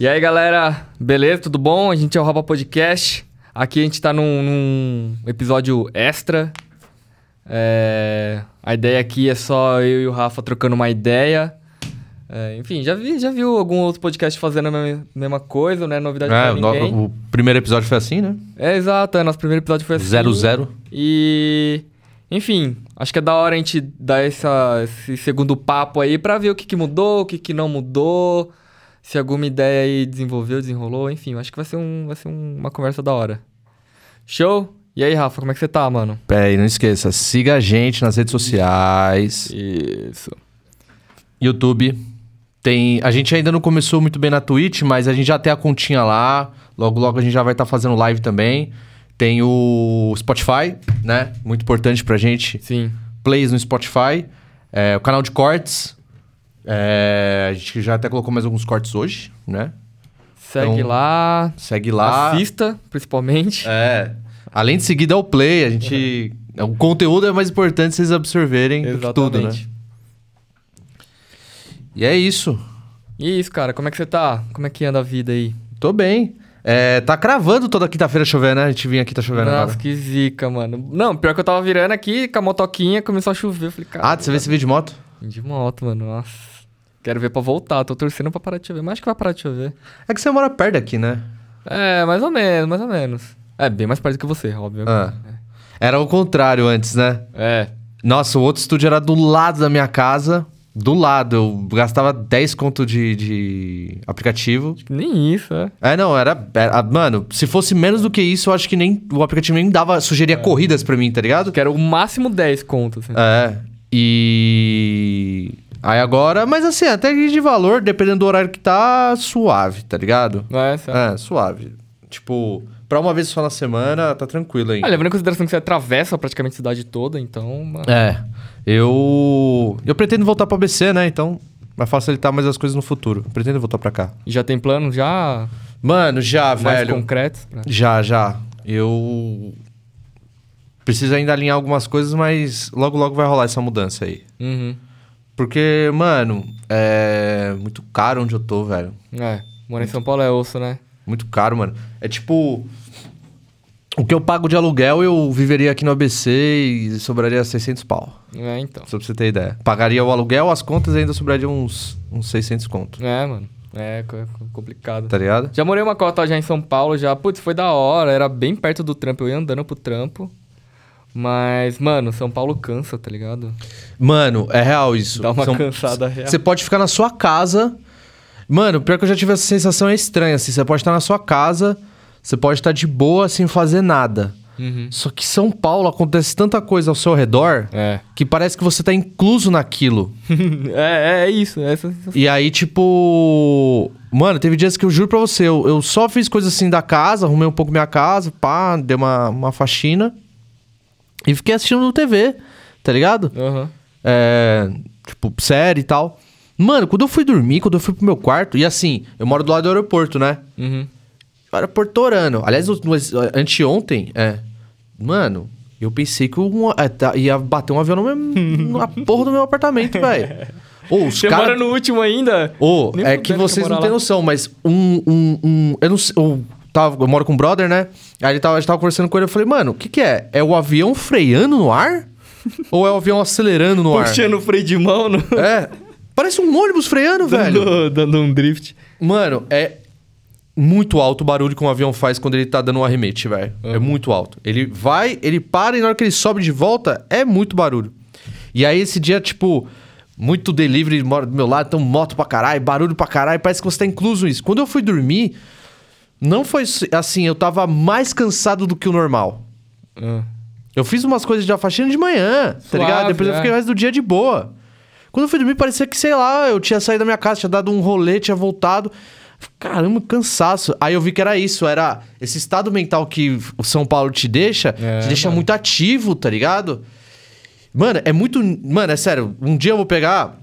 E aí, galera, beleza? Tudo bom? A gente é o Roba Podcast. Aqui a gente tá num, num episódio extra. É, A ideia aqui é só eu e o Rafa trocando uma ideia. É, enfim, já, vi, já viu algum outro podcast fazendo a mesma, mesma coisa, né? Novidade É, pra o, ninguém. no- o primeiro episódio foi assim, né? É, exato. É, nosso primeiro episódio foi assim. Zero, zero. E... Enfim, acho que é da hora a gente dar essa, esse segundo papo aí pra ver o que, que mudou, o que, que não mudou, se alguma ideia aí desenvolveu, desenrolou, enfim, acho que vai ser, um, vai ser um- uma conversa da hora. Show? E aí, Rafa, como é que você tá, mano? Pera aí, não esqueça. Siga a gente nas redes sociais. Isso. YouTube. Tem, a gente ainda não começou muito bem na Twitch, mas a gente já tem a continha lá. Logo, logo a gente já vai estar fazendo live também. Tem o Spotify, né? Muito importante pra gente. Sim. Plays no Spotify. É, o canal de cortes. É, a gente já até colocou mais alguns cortes hoje, né? Segue Então, lá, Segue lá. assista, principalmente. É. Além de seguir, dá o play. A gente. O conteúdo é mais importante vocês absorverem do que tudo, né? E é isso. E isso, cara, como é que você tá? Como é que anda a vida aí? Tô bem. É, tá cravando toda quinta-feira chovendo, né? A gente vinha aqui, tá chovendo Nossa, agora. que zica, mano. Não, pior que eu tava virando aqui com a motoquinha, começou a chover. Eu falei, cara. Ah, você vê esse vídeo de moto? De moto, mano. Nossa. Quero ver pra voltar. Tô torcendo pra parar de chover. Mas acho que vai parar de chover. É que você mora perto daqui, né? É, mais ou menos, mais ou menos. É, bem mais perto que você, óbvio. Ah. Era o contrário antes, né? É. Nossa, o outro estúdio era do lado da minha casa. Do lado. Eu gastava 10 conto de, de aplicativo. Nem isso, é. É, não, era, era- Mano, se fosse menos do que isso, eu acho que nem o aplicativo nem dava. Sugeria corridas pra mim, tá ligado? Que era o máximo 10 contos. Assim. É. E. Aí agora, mas assim, até que de valor, dependendo do horário que tá, suave, tá ligado? É, certo. É, suave. Tipo, pra uma vez só na semana, tá tranquilo aí. Ah, levando em consideração que você atravessa praticamente a cidade toda, então. mano, É. Eu. Eu pretendo voltar pra BC, né? Então vai facilitar mais as coisas no futuro. Eu pretendo voltar pra cá. Já tem planos já Mano, já, mais velho. concretos? pra- Já, já. Eu. Preciso ainda alinhar algumas coisas, mas logo, logo vai rolar essa mudança aí. Uhum. Porque, mano, é muito caro onde eu tô, velho. É. Morar em São Paulo é osso, né? Muito caro, mano. É tipo. O que eu pago de aluguel, eu viveria aqui no ABC e sobraria 600 pau. É, então. Só pra você ter ideia. Pagaria o aluguel, as contas e ainda sobraria uns, uns 600 conto. É, mano. É co- co- complicado. Tá ligado? Já morei uma cota já em São Paulo, já. Putz, foi da hora, era bem perto do trampo, eu ia andando pro trampo. Mas, mano, São Paulo cansa, tá ligado? Mano, é real isso. Dá uma São- cansada real. Você pode ficar na sua casa. Mano, pior que eu já tive essa sensação é estranha, assim. Você pode estar na sua casa, você pode estar de boa sem fazer nada. Uhum. Só que São Paulo acontece tanta coisa ao seu redor É. que parece que você tá incluso naquilo. é, é, isso, é essa sensação. E aí, tipo. Mano, teve dias que eu juro pra você, eu, eu só fiz coisas assim da casa, arrumei um pouco minha casa, pá, dei uma, uma faxina. E fiquei assistindo TV, tá ligado? Aham. É, tipo, série e tal. Mano, quando eu fui dormir, quando eu fui pro meu quarto, e assim, eu moro do lado do aeroporto, né? Uhum. Aeroporto Orano. Aliás, no, no, anteontem, é. Mano, eu pensei que um, é, tá- ia bater um avião no meu, na porra do meu apartamento, velho. Ô, os Você cara- mora no último ainda? Ô, Nem é que vocês eu não têm noção, mas um. um, um eu não sei. Eu, tava, eu moro com um brother, né? Aí ele tava, a gente tava conversando com ele, eu falei, mano, o que, que é? É o avião freando no ar? Ou é o avião acelerando no ar? Puxando o freio de mão, no... É. Parece um ônibus freando, velho. dando, dando um drift. Mano, é muito alto o barulho que um avião faz quando ele tá dando um arremete, velho. É muito alto. Ele vai, ele para e na hora que ele sobe de volta, é muito barulho. E aí esse dia, tipo, muito delivery mora do meu lado, então moto pra caralho, barulho pra caralho, parece que você tá incluso nisso. Quando eu fui dormir, não foi assim, eu tava mais cansado do que o normal. Ah. Eu fiz umas coisas de faxina de manhã, tá Suave, ligado? Depois eu é. fiquei o resto do dia de boa. Quando eu fui dormir, parecia que, sei lá, eu tinha saído da minha casa, tinha dado um rolê, tinha voltado. Caramba, cansaço. Aí eu vi que era isso, era esse estado mental que o São Paulo te deixa, É, te deixa mano. muito ativo, tá ligado? Mano, é muito. Mano, é sério, um dia eu vou pegar.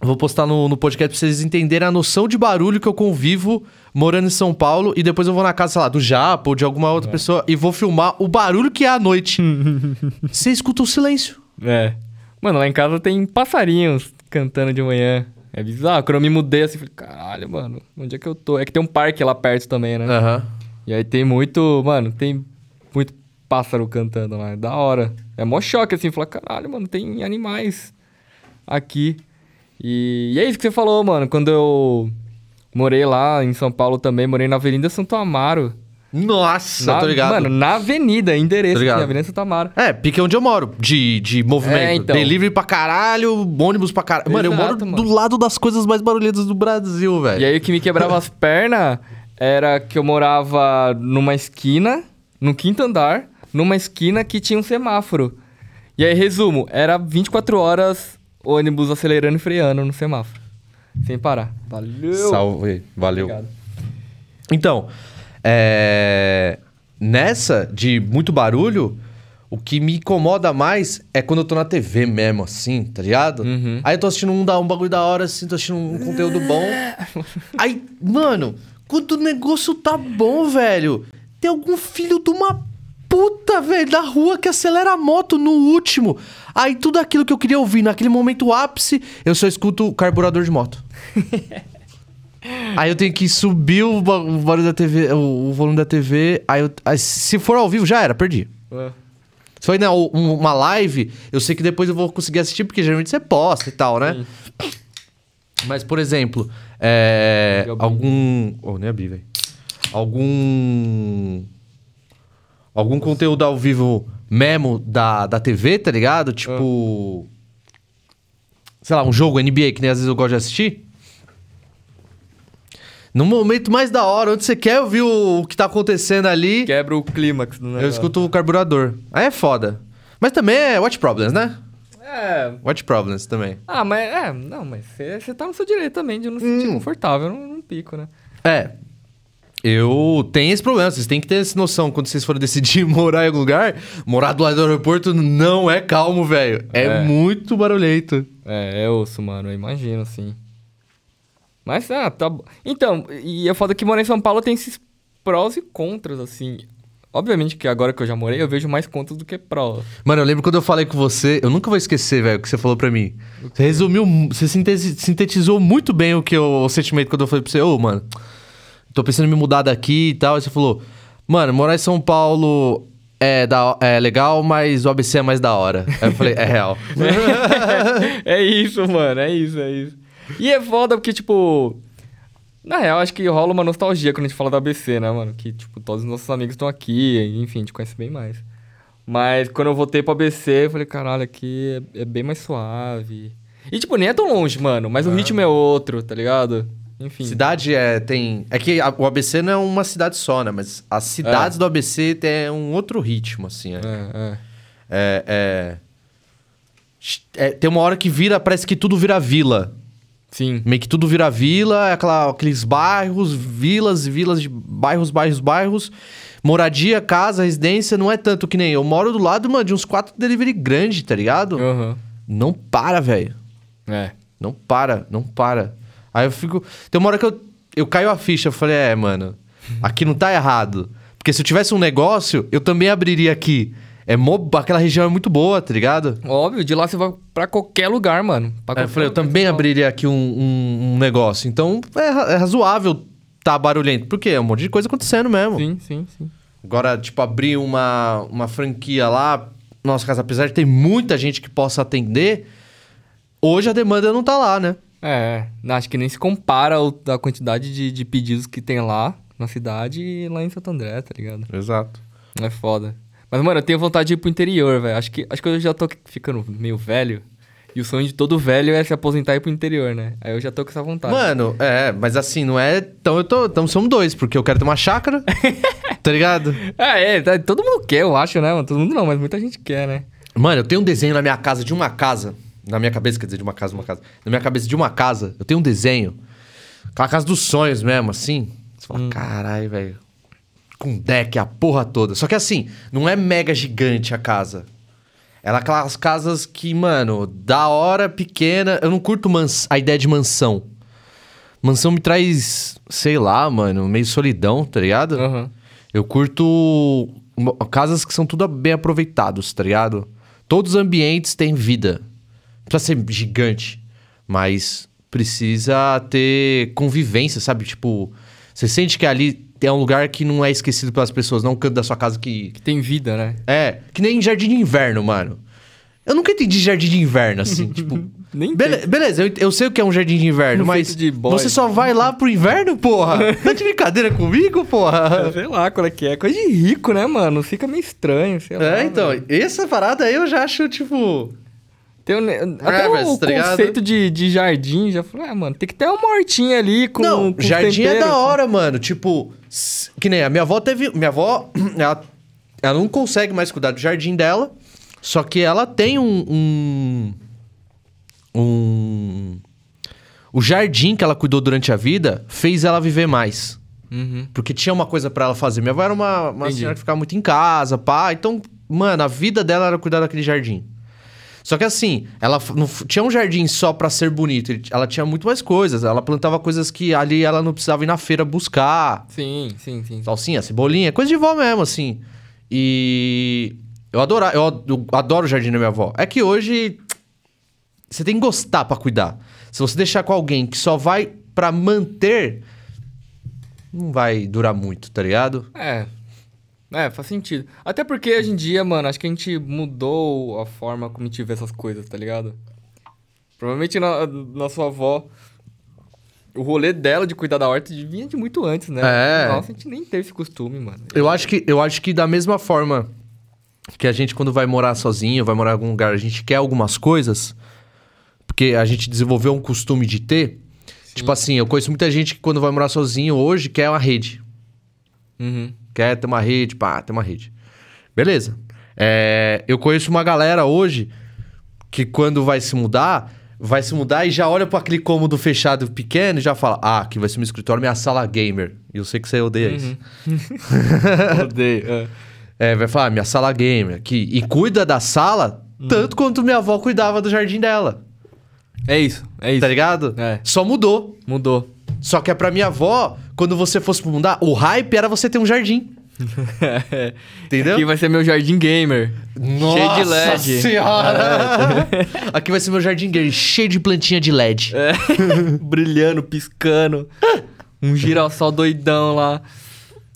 Vou postar no, no podcast pra vocês entenderem a noção de barulho que eu convivo morando em São Paulo. E depois eu vou na casa, sei lá, do Japa ou de alguma outra pessoa e vou filmar o barulho que é à noite. Você escuta o silêncio. É. Mano, lá em casa tem passarinhos cantando de manhã. É bizarro. Quando eu me mudei assim, falei, caralho, mano, onde é que eu tô? É que tem um parque lá perto também, né? Aham. E aí tem muito, mano, tem muito pássaro cantando lá. É da hora. É mó choque, assim, falar, caralho, mano, tem animais aqui. E, e é isso que você falou, mano. Quando eu morei lá em São Paulo também, morei na Avenida Santo Amaro. Nossa, na, tô ligado. Mano, na avenida, endereço, assim, Avenida Santo Amaro. É, pique onde eu moro, de, de movimento. É, então. Delivery pra caralho, ônibus pra caralho. Mano, eu moro mano. do lado das coisas mais barulhentas do Brasil, velho. E aí o que me quebrava as pernas era que eu morava numa esquina, no quinto andar, numa esquina que tinha um semáforo. E aí, resumo, era 24 horas ônibus acelerando e freando no semáforo. Sem parar. Valeu! Salve, valeu. Obrigado. Então, é... nessa de muito barulho, o que me incomoda mais é quando eu tô na TV mesmo, assim, tá ligado? Uhum. Aí eu tô assistindo um, da- um bagulho da hora, assim, tô assistindo um conteúdo bom. Aí, mano, quando o negócio tá bom, velho, tem algum filho de uma puta, velho, da rua que acelera a moto no último. Aí tudo aquilo que eu queria ouvir naquele momento ápice, eu só escuto o carburador de moto. Aí eu tenho que subir o, ba- o barulho da TV, o, o volume da TV. Aí, eu- aí se for ao vivo, já era, perdi. É. Se for um- uma live, eu sei que depois eu vou conseguir assistir, porque geralmente você posta e tal, né? Mas, por exemplo, é, algum. Oh, nem abri, velho. Algum. Algum conteúdo ao vivo mesmo da, da TV, tá ligado? Tipo. Sei lá, um jogo NBA que nem às vezes eu gosto de assistir. No momento mais da hora, onde você quer ouvir o, o que tá acontecendo ali, Quebra o clímax do negócio. eu escuto o carburador. Aí é foda. Mas também é watch problems, né? É. Watch problems também. Ah, mas é. Não, mas você tá no seu direito também de não se sentir Hum. confortável num, num pico, né? É. Eu tenho esse problema. Vocês têm que ter essa noção. Quando vocês forem decidir morar em algum lugar, morar do lado do aeroporto não é calmo, velho. É, É. muito barulhento. É, é osso, mano, eu imagino, assim. Mas, ah, tá bom. Então, e é foda que morar em São Paulo tem esses prós e contras, assim. Obviamente que agora que eu já morei, eu vejo mais contras do que prós. Mano, eu lembro quando eu falei com você, eu nunca vou esquecer, velho, o que você falou pra mim. Você resumiu, você sintetizou muito bem o que eu, o sentimento quando eu falei pra você, ô, mano, tô pensando em me mudar daqui e tal. E você falou, mano, morar em São Paulo é, da, é legal, mas o ABC é mais da hora. Aí eu falei, é real. é isso, mano, é isso, é isso. E é foda porque, tipo. Na real, acho que rola uma nostalgia quando a gente fala da ABC, né, mano? Que, tipo, todos os nossos amigos estão aqui, enfim, a gente conhece bem mais. Mas quando eu voltei pro ABC, eu falei, caralho, aqui é, é bem mais suave. E, tipo, nem é tão longe, mano, mas o ritmo é outro, tá ligado? Enfim. Cidade é, tem... É que a- o ABC não é uma cidade só, né? Mas as cidades do ABC tem um outro ritmo, assim. É, É, é. é, é- é- Tem uma hora que vira... Parece que tudo vira vila. Sim. Meio que tudo vira vila, é aquela, aqueles bairros, vilas vilas de bairros, bairros, bairros. Moradia, casa, residência, não é tanto que nem eu. moro do lado, mano, de uns quatro delivery grande, tá ligado? Aham. Não para, velho. É. Não para, não para. Aí eu fico. Tem uma hora que eu, eu caio a ficha. Eu falei, é, mano, aqui não tá errado. Porque se eu tivesse um negócio, eu também abriria aqui. É mó- aquela região é muito boa, tá ligado? Óbvio, de lá você vai pra qualquer lugar, mano. Aí eu qualquer falei, eu também abriria aqui um, um- um negócio. Então é, é razoável tá barulhento. Por quê? É um monte de coisa acontecendo mesmo. Sim, sim, sim. Agora, tipo, abrir uma, uma franquia lá. Nossa, casa, apesar de ter muita gente que possa atender, hoje a demanda não tá lá, né? É, não, acho que nem se compara o- a quantidade de, de pedidos que tem lá na cidade e lá em Santo André, tá ligado? Exato. É foda. Mas, mano, eu tenho vontade de ir pro interior, velho. Acho que, acho que eu já tô ficando meio velho. E o sonho de todo velho é se aposentar e ir pro interior, né? Aí eu já tô com essa vontade. Mano, é, mas assim, não é. Então eu tô. Então somos dois, porque eu quero ter uma chácara. tá ligado? É, é, tá- todo mundo quer, eu acho, né, mano? Todo mundo não, mas muita gente quer, né? Mano, eu tenho um desenho na minha casa de uma casa. Na minha cabeça, quer dizer, de uma casa, uma casa. Na minha cabeça de uma casa, eu tenho um desenho. Aquela casa dos sonhos mesmo, assim. Você fala, caralho, velho. Com deck, a porra toda. Só que assim, não é mega gigante a casa. Ela é aquelas casas que, mano, da hora, pequena. Eu não curto a ideia de mansão. Mansão me traz, sei lá, mano, meio solidão, tá ligado? Aham. Eu curto casas que são tudo bem aproveitados, tá ligado? Todos os ambientes têm vida. Precisa ser gigante, mas precisa ter convivência, sabe? Tipo, você sente que ali é um lugar que não é esquecido pelas pessoas, não um canto da sua casa que. Que tem vida, né? É, que nem jardim de inverno, mano. Eu nunca entendi jardim de inverno, assim, tipo. Nem Bele- beleza, eu, eu sei o que é um jardim de inverno, Um mas de você só vai lá pro inverno, porra? Tá de brincadeira comigo, porra? Sei lá qual é que é. Coisa de rico, né, mano? Fica meio estranho, sei lá. É, então, velho. essa parada aí eu já acho, tipo. Tem um, até mas, o tá ligado? conceito de, de jardim, já falei, ah, mano, tem que ter uma hortinha ali com não, com jardim é tempero. da hora, mano. Tipo, que nem a minha avó teve. Minha avó, ela, ela não consegue mais cuidar do jardim dela. Só que ela tem um. Um. um- o jardim que ela cuidou durante a vida fez ela viver mais. Uhum. Porque tinha uma coisa pra ela fazer. Minha avó era uma, uma senhora que ficava muito em casa, pá. Então, mano, a vida dela era cuidar daquele jardim. Só que assim, ela não tinha um jardim só pra ser bonito. Ela tinha muito mais coisas. Ela plantava coisas que ali ela não precisava ir na feira buscar. Sim, sim, sim. Salsinha, cebolinha, coisa de vó mesmo, assim. E eu adoro, eu, ad- eu adoro o jardim da minha avó. É que hoje você tem que gostar pra cuidar. Se você deixar com alguém que só vai pra manter, não vai durar muito, tá ligado? É. É, faz sentido. Até porque hoje em dia, mano, acho que a gente mudou a forma como a gente vê essas coisas, tá ligado? Provavelmente na, na sua avó, o rolê dela de cuidar da horta vinha de muito antes, né? É. Nossa, a gente nem teve esse costume, mano. Eu acho que, eu acho que da mesma forma que a gente, quando vai morar sozinho, vai morar em algum lugar, a gente quer algumas coisas, porque a gente desenvolveu um costume de ter. Tipo assim, eu conheço muita gente que quando vai morar sozinho hoje quer uma rede. Uhum. Quer ter uma rede, pá, ter uma rede. Beleza. É, eu conheço uma galera hoje que quando vai se mudar, vai se mudar e já olha para aquele cômodo fechado pequeno e já fala: Ah, aqui vai ser meu escritório, minha sala gamer. E eu sei que você odeia isso. Odeio. é. É, vai falar, minha sala gamer aqui. E cuida da sala Uhum. tanto quanto minha avó cuidava do jardim dela. É isso, é isso. Tá ligado? É. Só mudou. Mudou. Só que é pra minha avó, quando você fosse mudar, o hype era você ter um jardim. Entendeu? Aqui vai ser meu jardim gamer. cheio de LED. Nossa senhora! Aqui vai ser meu jardim gamer, cheio de plantinha de LED. É. Brilhando, piscando. Um girassol doidão lá.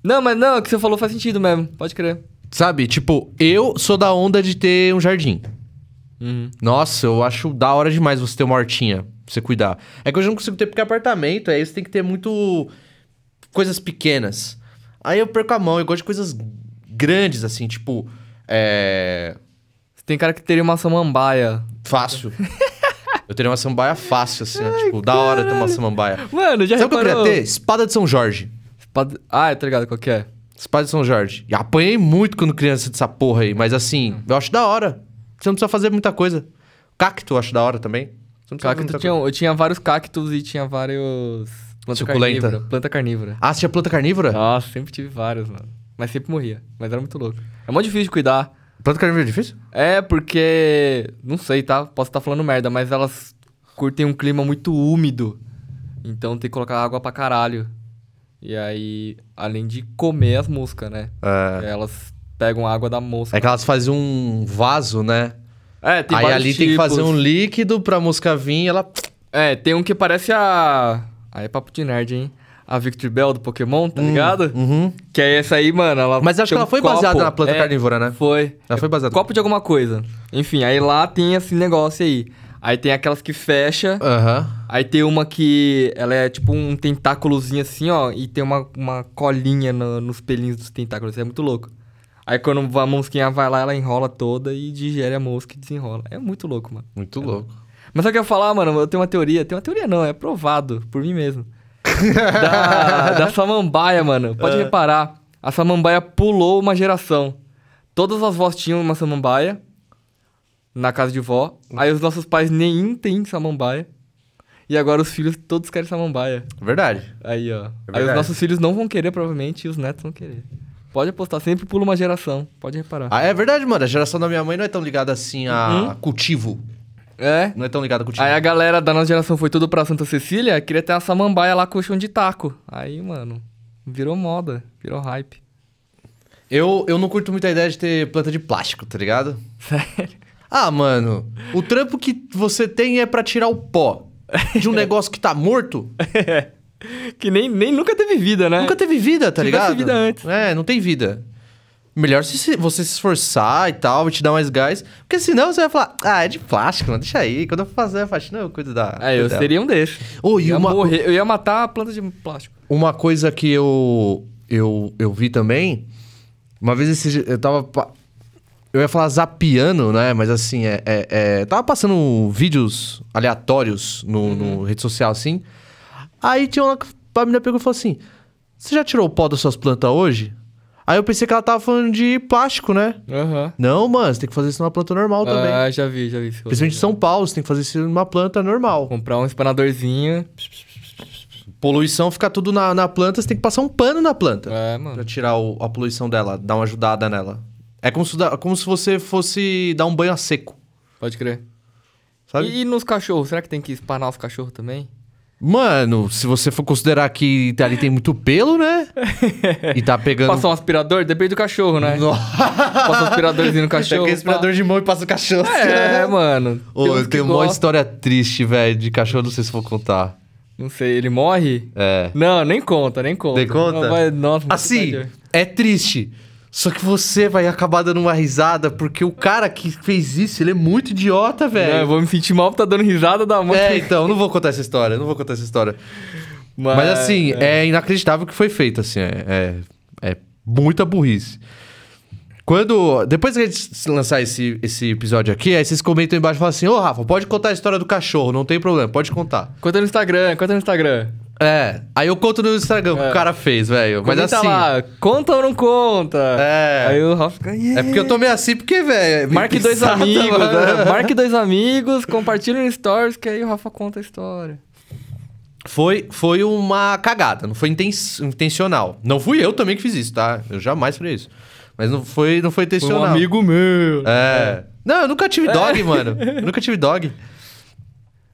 Não, mas não, o que você falou faz sentido mesmo. Pode crer. Sabe? Tipo, eu sou da onda de ter um jardim. Uhum. Nossa, eu acho da hora demais você ter uma hortinha pra você cuidar. É que eu já não consigo ter porque é apartamento, aí você tem que ter muito. coisas pequenas. Aí eu perco a mão, eu gosto de coisas grandes, assim, tipo. É. Tem cara que teria uma samambaia. Fácil. eu teria uma samambaia fácil, assim, ó, tipo, da hora ter uma samambaia. Mano, já Sabe o que eu reparou? queria ter? Espada de São Jorge. Espada- Ah, tá ligado qual que é? Espada de São Jorge. E apanhei muito quando criança dessa porra aí, mas assim, eu acho da hora. Você não precisa fazer muita coisa. Cacto eu acho da hora também. Cacto tinha, eu tinha vários cactos e tinha vários... Planta Suculenta. carnívora. Planta carnívora. Ah, você tinha planta carnívora? Nossa, sempre tive vários, mano. Mas sempre morria. Mas era muito louco. É muito difícil de cuidar. Planta carnívora é difícil? É porque... Não sei, tá? Posso estar falando merda, mas elas curtem um clima muito úmido. Então tem que colocar água pra caralho. E aí, além de comer as moscas, né? É. Elas pegam água da mosca. É que elas fazem um vaso, né? É, tem Aí vários ali tem que fazer tipos. um líquido pra mosca vir e ela. É, tem um que parece a. Aí é papo de nerd, hein? A Victory Bell do Pokémon, tá ligado? Uhum. Que é essa aí, mano. Ela Mas acho que ela um foi copo. baseada na planta É, carnívora, né? Foi. Ela foi baseada. Copo de alguma coisa. Enfim, aí lá tem esse negócio aí. Aí tem aquelas que fecha. Aham. Aí tem uma que ela é tipo um tentáculozinho assim, ó. E tem uma, uma colinha no- nos pelinhos dos tentáculos. É muito louco. Aí quando a mosquinha vai lá, ela enrola toda e digere a mosca e desenrola. É muito louco, mano. Muito louco. Mas só que eu ia falar, mano, eu tenho uma teoria. Tem uma teoria não, é provado por mim mesmo. da, da samambaia, mano. Pode É. reparar. A samambaia pulou uma geração. Todas as vós tinham uma samambaia na casa de vó. Aí os nossos pais nenhum tem samambaia. E agora os filhos todos querem samambaia. Verdade. Aí, ó. Aí os É verdade. nossos filhos não vão querer, provavelmente, e os netos vão querer. Pode apostar, sempre pula uma geração. Pode reparar. Ah, é verdade, mano. A geração da minha mãe não é tão ligada assim a Uhum. cultivo. É? Não é tão ligada a cultivo. Aí a galera da nossa geração foi tudo pra Santa Cecília, queria ter uma samambaia lá com o chão de taco. Aí, mano, virou moda, virou hype. Eu, eu não curto muito a ideia de ter planta de plástico, tá ligado? Sério? Ah, mano, o trampo que você tem é pra tirar o pó. de um negócio que tá morto, que nem, nem nunca teve vida, né? nunca teve vida, tá ligado? vida antes. É, não tem vida. Melhor se você se esforçar e tal, te dar mais gás. Porque senão você vai falar, ah, é de plástico, mano, deixa aí. Quando eu for fazer a faxina, eu cuido da. É, eu dela." seria um desses. Ô, e ia uma- morrer, eu ia matar a planta de plástico. Uma coisa que eu, eu, eu vi também, uma vez esse, eu tava. Eu ia falar zapiando, né? Mas assim, é, é, é- tava passando vídeos aleatórios no, no rede social assim. Aí tinha uma. A menina pegou e falou assim: Você já tirou o pó das suas plantas hoje? Aí eu pensei que ela tava falando de plástico, né? Aham. Não, mano, você tem que fazer isso numa planta normal também. Ah, já vi, já vi. Principalmente em São Paulo, você tem que fazer isso numa planta normal. Comprar um espanadorzinho. Poluição fica tudo na, na planta, você tem que passar um pano na planta. É, mano. Pra tirar o- a poluição dela, dar uma ajudada nela. É como se, como se você fosse dar um banho a seco, Pode crer. sabe? E, e nos cachorros? Será que tem que espanar os cachorros também? Mano, se você for considerar que ali tem muito pelo, né? e tá pegando... Passar um aspirador? Depende do cachorro, né? Nossa, Passa um aspiradorzinho no cachorro. Pega aspirador de mão e passa o cachorro. pá. É, mano. Ô, eu tenho uma história triste, velho, de cachorro, não sei se vou contar. Não sei, ele morre? É. Não, nem conta, nem conta. Nem conta? Não, vai- nossa, Assim, é triste. Só que você vai acabar dando uma risada, porque o cara que fez isso, ele é muito idiota, velho. eu vou me sentir mal por tá dando risada da mãe. É, então, não vou contar essa história, não vou contar essa história. Mas, assim, é. inacreditável o que foi feito, assim, é, é, é muita burrice. Quando. Depois que a gente lançar esse, esse episódio aqui, aí vocês comentam embaixo e falam assim: Ô, Rafa, pode contar a história do cachorro, não tem problema, pode contar. Conta no Instagram, conta no Instagram. É, aí eu conto no Instagram o que É. o cara fez, velho. Mas assim. lá, conta ou não conta? É. Aí o Rafa fica... É porque eu tô meio assim, porque, velho. é Marque dois pisada, amigos, né? marque dois amigos, compartilhe no Stories, que aí o Rafa conta a história. Foi, foi uma cagada, não foi inten- intencional. Não fui eu também que fiz isso, tá? Eu jamais faria isso. Mas não foi, não foi Foi intencional. um amigo meu. É. Não, eu nunca tive dog, mano. Eu nunca tive dog.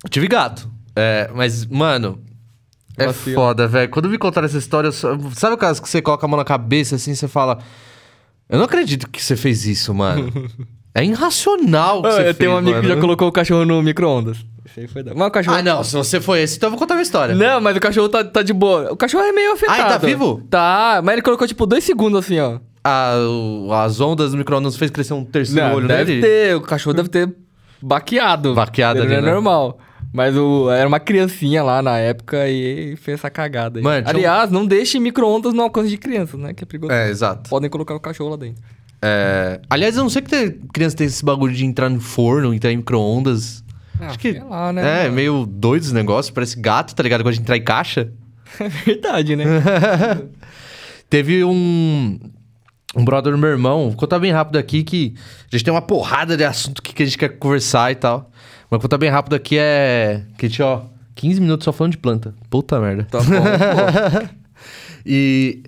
Eu tive gato. É, mas, mano. É Vacilo. foda, velho. Quando me contaram essa história, só- sabe aquelas que você coloca a mão na cabeça assim você fala. Eu não acredito que você fez isso, mano. é irracional o que Ah, você eu fez. tenho um amigo que já mano. colocou o cachorro no micro-ondas. Esse aí foi da... Mas o cachorro... Ah, não. Se você foi esse, então eu vou contar a minha história. Não, mas o cachorro tá, tá de boa. O cachorro é meio afetado. Ah, ele tá vivo? Tá, mas ele colocou tipo dois segundos assim, ó. Ah, o- as ondas do micro-ondas fez crescer um terceiro Não, olho deve nele? ter, o cachorro deve ter baqueado. Baqueado ali, não é né? normal. Mas o, era uma criancinha lá na época e fez essa cagada aí. Mano, um- Aliás, não deixe micro-ondas no alcance de crianças, né? Que é perigoso. É, exato. Podem colocar o cachorro lá dentro. É, Aliás, eu não sei que tem, criança tem esse bagulho de entrar no forno, entrar em micro-ondas. Ah, Acho que. lá, né, É, mano? meio doido esse negócio. Parece gato, tá ligado? Gosta de entrar em caixa. É verdade, né? Teve um. Um brother do meu irmão, vou contar bem rápido aqui que a gente tem uma porrada de assunto que a gente quer conversar e tal. Mas vou contar bem rápido aqui é. Que ó, 15 minutos só falando de planta. Puta merda. tá bom. pô. E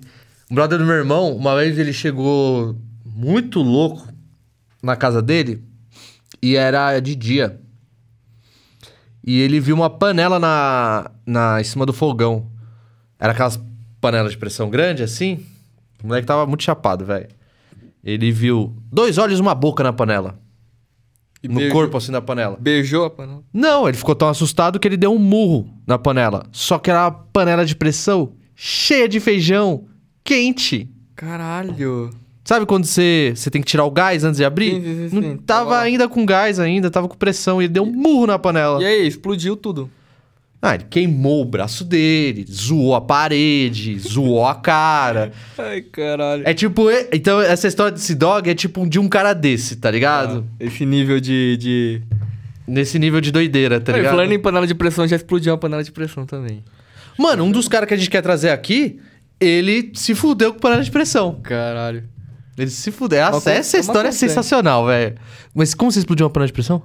um brother do meu irmão, uma vez ele chegou muito louco na casa dele e era de dia. E ele viu uma panela na, na em cima do fogão. Era aquelas panelas de pressão grande assim. O moleque tava muito chapado, velho. Ele viu dois olhos e uma boca na panela. E no beijou- corpo assim da panela. Beijou a panela. Não, ele ficou tão assustado que ele deu um murro na panela. Só que era uma panela de pressão cheia de feijão, quente. Caralho. Sabe quando você, você tem que tirar o gás antes de abrir? Sim, sim, sim, Não sim. tava Tava ainda com gás ainda, tava com pressão. E ele deu um murro na panela. E aí, explodiu tudo. Ah, ele queimou o braço dele, zoou a parede, zoou a cara. Ai, caralho. É tipo... Então, essa história desse dog é tipo de um cara desse, tá ligado? Ah, Esse nível de... de... Nesse nível de doideira, tá ligado? falando em panela de pressão, já explodiu uma panela de pressão também. Mano, um dos caras que a gente quer trazer aqui, ele se fudeu com panela de pressão. Caralho. Ele se fudeu. Essa, essa história é sensacional, velho. Mas como você explodiu uma panela de pressão?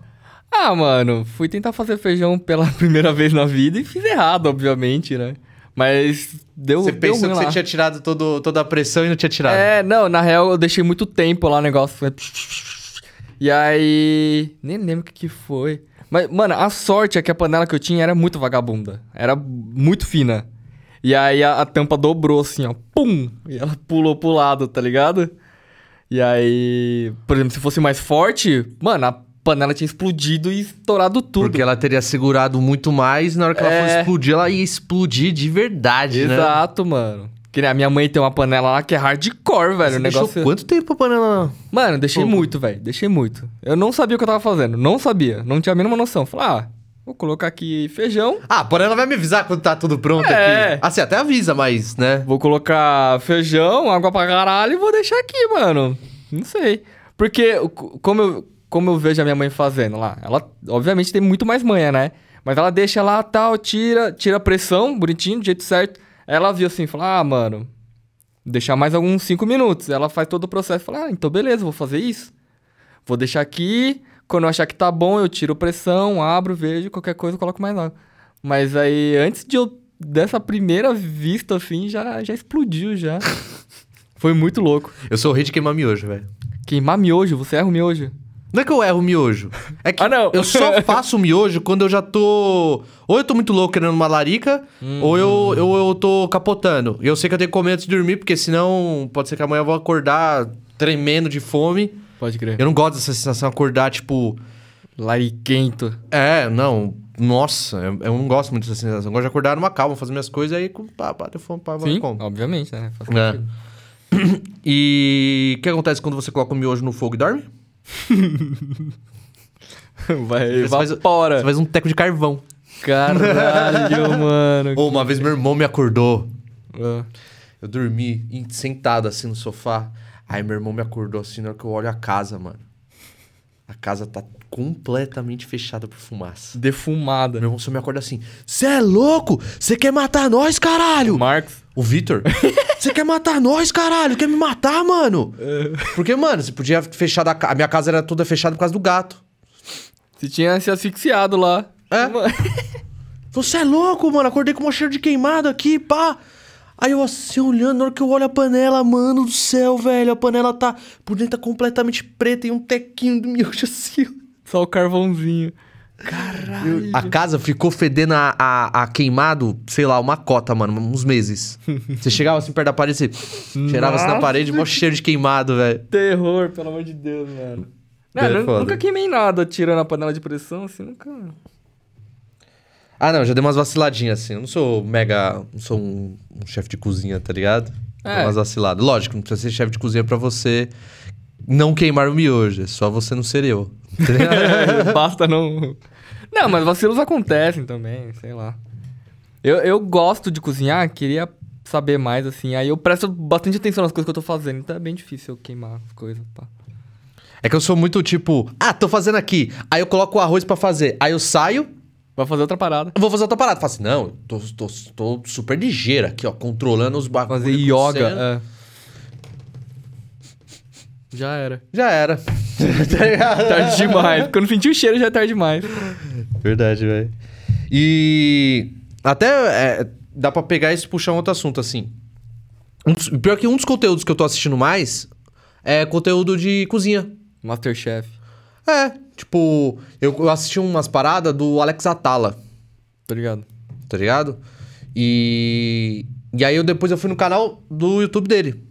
Ah, mano, fui tentar fazer feijão pela primeira vez na vida e fiz errado, obviamente, né? Mas deu, você deu pensou que lá. você tinha tirado todo, toda a pressão e não tinha tirado. É, não, na real eu deixei muito tempo lá o negócio. foi- E aí. Nem lembro o que, que foi. Mas, mano, a sorte é que a panela que eu tinha era muito vagabunda. Era muito fina. E aí a, a tampa dobrou assim, ó. Pum! E ela pulou pro lado, tá ligado? E aí. Por exemplo, se fosse mais forte, mano, a panela tinha explodido e estourado tudo. Porque ela teria segurado muito mais, na hora que ela É. for explodir, ela ia explodir de verdade, né? Exato, mano. Que a minha mãe tem uma panela lá que é hardcore, velho. Você o deixou negócio. quanto tempo a panela... Mano, deixei muito, velho. Deixei muito. Eu não sabia o que eu tava fazendo. Não sabia. Não tinha a mínima noção. Falei, ah, vou colocar aqui feijão. Ah, a panela vai me avisar quando tá tudo pronto É. aqui. Assim, até avisa, mas, né? Vou colocar feijão, água pra caralho e vou deixar aqui, mano. Não sei. Porque, como eu, como eu vejo a minha mãe fazendo lá, ela, obviamente, tem muito mais manha, né? Mas ela deixa lá, tal, tira, tira a pressão, bonitinho, do jeito certo. Ela viu assim, falou, ah, mano, deixar mais alguns cinco minutos. Ela faz todo o processo. Fala, ah, então beleza, vou fazer isso. Vou deixar aqui, quando eu achar que tá bom, eu tiro pressão, abro, vejo, qualquer coisa eu coloco mais água. Mas aí, antes de eu, dessa primeira vista, assim, já, já explodiu, já. Foi muito louco. Eu sou o rei de queimar miojo, velho. Queimar miojo, você erra o miojo. Não é que eu erro o miojo. É que Ah, não. eu só faço o miojo quando eu já tô. Ou eu tô muito louco querendo uma larica, ou eu, eu, eu tô capotando. E eu sei que eu tenho que comer antes de dormir, porque senão pode ser que amanhã eu vou acordar tremendo de fome. Pode crer. Eu não gosto dessa sensação acordar, tipo. Lariquento. É, não. Nossa, eu, eu não gosto muito dessa sensação. Eu gosto de acordar numa calma, fazer minhas coisas aí com. Pá, pá, deu fome, pá, Sim, como. obviamente, né? Faz É. E o que acontece quando você coloca o miojo no fogo e dorme? Vai, Você faz- evapora. Você faz um teco de carvão. Caralho, mano. Uma vez meu irmão me acordou. Ah. Eu dormi sentado assim no sofá. Aí meu irmão me acordou assim na hora que eu olho a casa, mano. A casa tá completamente fechada por fumaça. Defumada. Meu irmão só me acorda assim: Você é louco? Você quer matar nós, caralho? Marcos. O Vitor? Você quer matar nós, caralho? Quer me matar, mano? Porque, mano, você podia fechar a, ca- a minha casa era toda fechada por causa do gato. Você tinha se asfixiado lá. É? Você é louco, mano. Acordei com um cheiro de queimado aqui, pá. Aí eu assim, olhando, na hora que eu olho a panela, mano do céu, velho. A panela tá por dentro tá completamente preta e um tequinho do miojo assim. Só o carvãozinho. Caralho. A casa ficou fedendo a, a, a queimado, sei lá, uma cota, mano, uns meses. Você chegava assim perto da parede, você cheirava assim na parede, mó cheiro de queimado, velho. Terror, pelo amor de Deus, mano. Não, É eu foda. nunca queimei nada tirando a panela de pressão, assim, nunca. Ah, não, já dei umas vaciladinhas assim. Eu não sou mega. Não sou um, um chefe de cozinha, tá ligado? Dei É. umas vaciladas. Lógico, não precisa ser chefe de cozinha pra você não queimar o miojo. É só você não ser eu. Basta não. Não, mas vacilos acontecem também, sei lá. Eu, eu gosto de cozinhar, queria saber mais, assim. Aí eu presto bastante atenção nas coisas que eu tô fazendo, então é bem difícil eu queimar as coisas, pá. é que eu sou muito tipo, ah, tô fazendo aqui. Aí eu coloco o arroz pra fazer. Aí eu saio, Vai fazer outra parada. eu vou fazer outra parada. Faço assim, não, eu tô, tô, tô super ligeiro aqui, ó, controlando os bagulhos. Fazer yoga. É. Já era. Já era. tá ligado? Tarde demais. Quando sentir o cheiro já é tarde demais. Verdade, velho. E até é, dá pra pegar isso e puxar um outro assunto, assim. Um dos- pior que um dos conteúdos que eu tô assistindo mais é conteúdo de cozinha. Masterchef. É, tipo, eu, eu assisti umas paradas do Alex Atala, Tá ligado? tá ligado? E. E aí eu depois eu fui no canal do YouTube dele.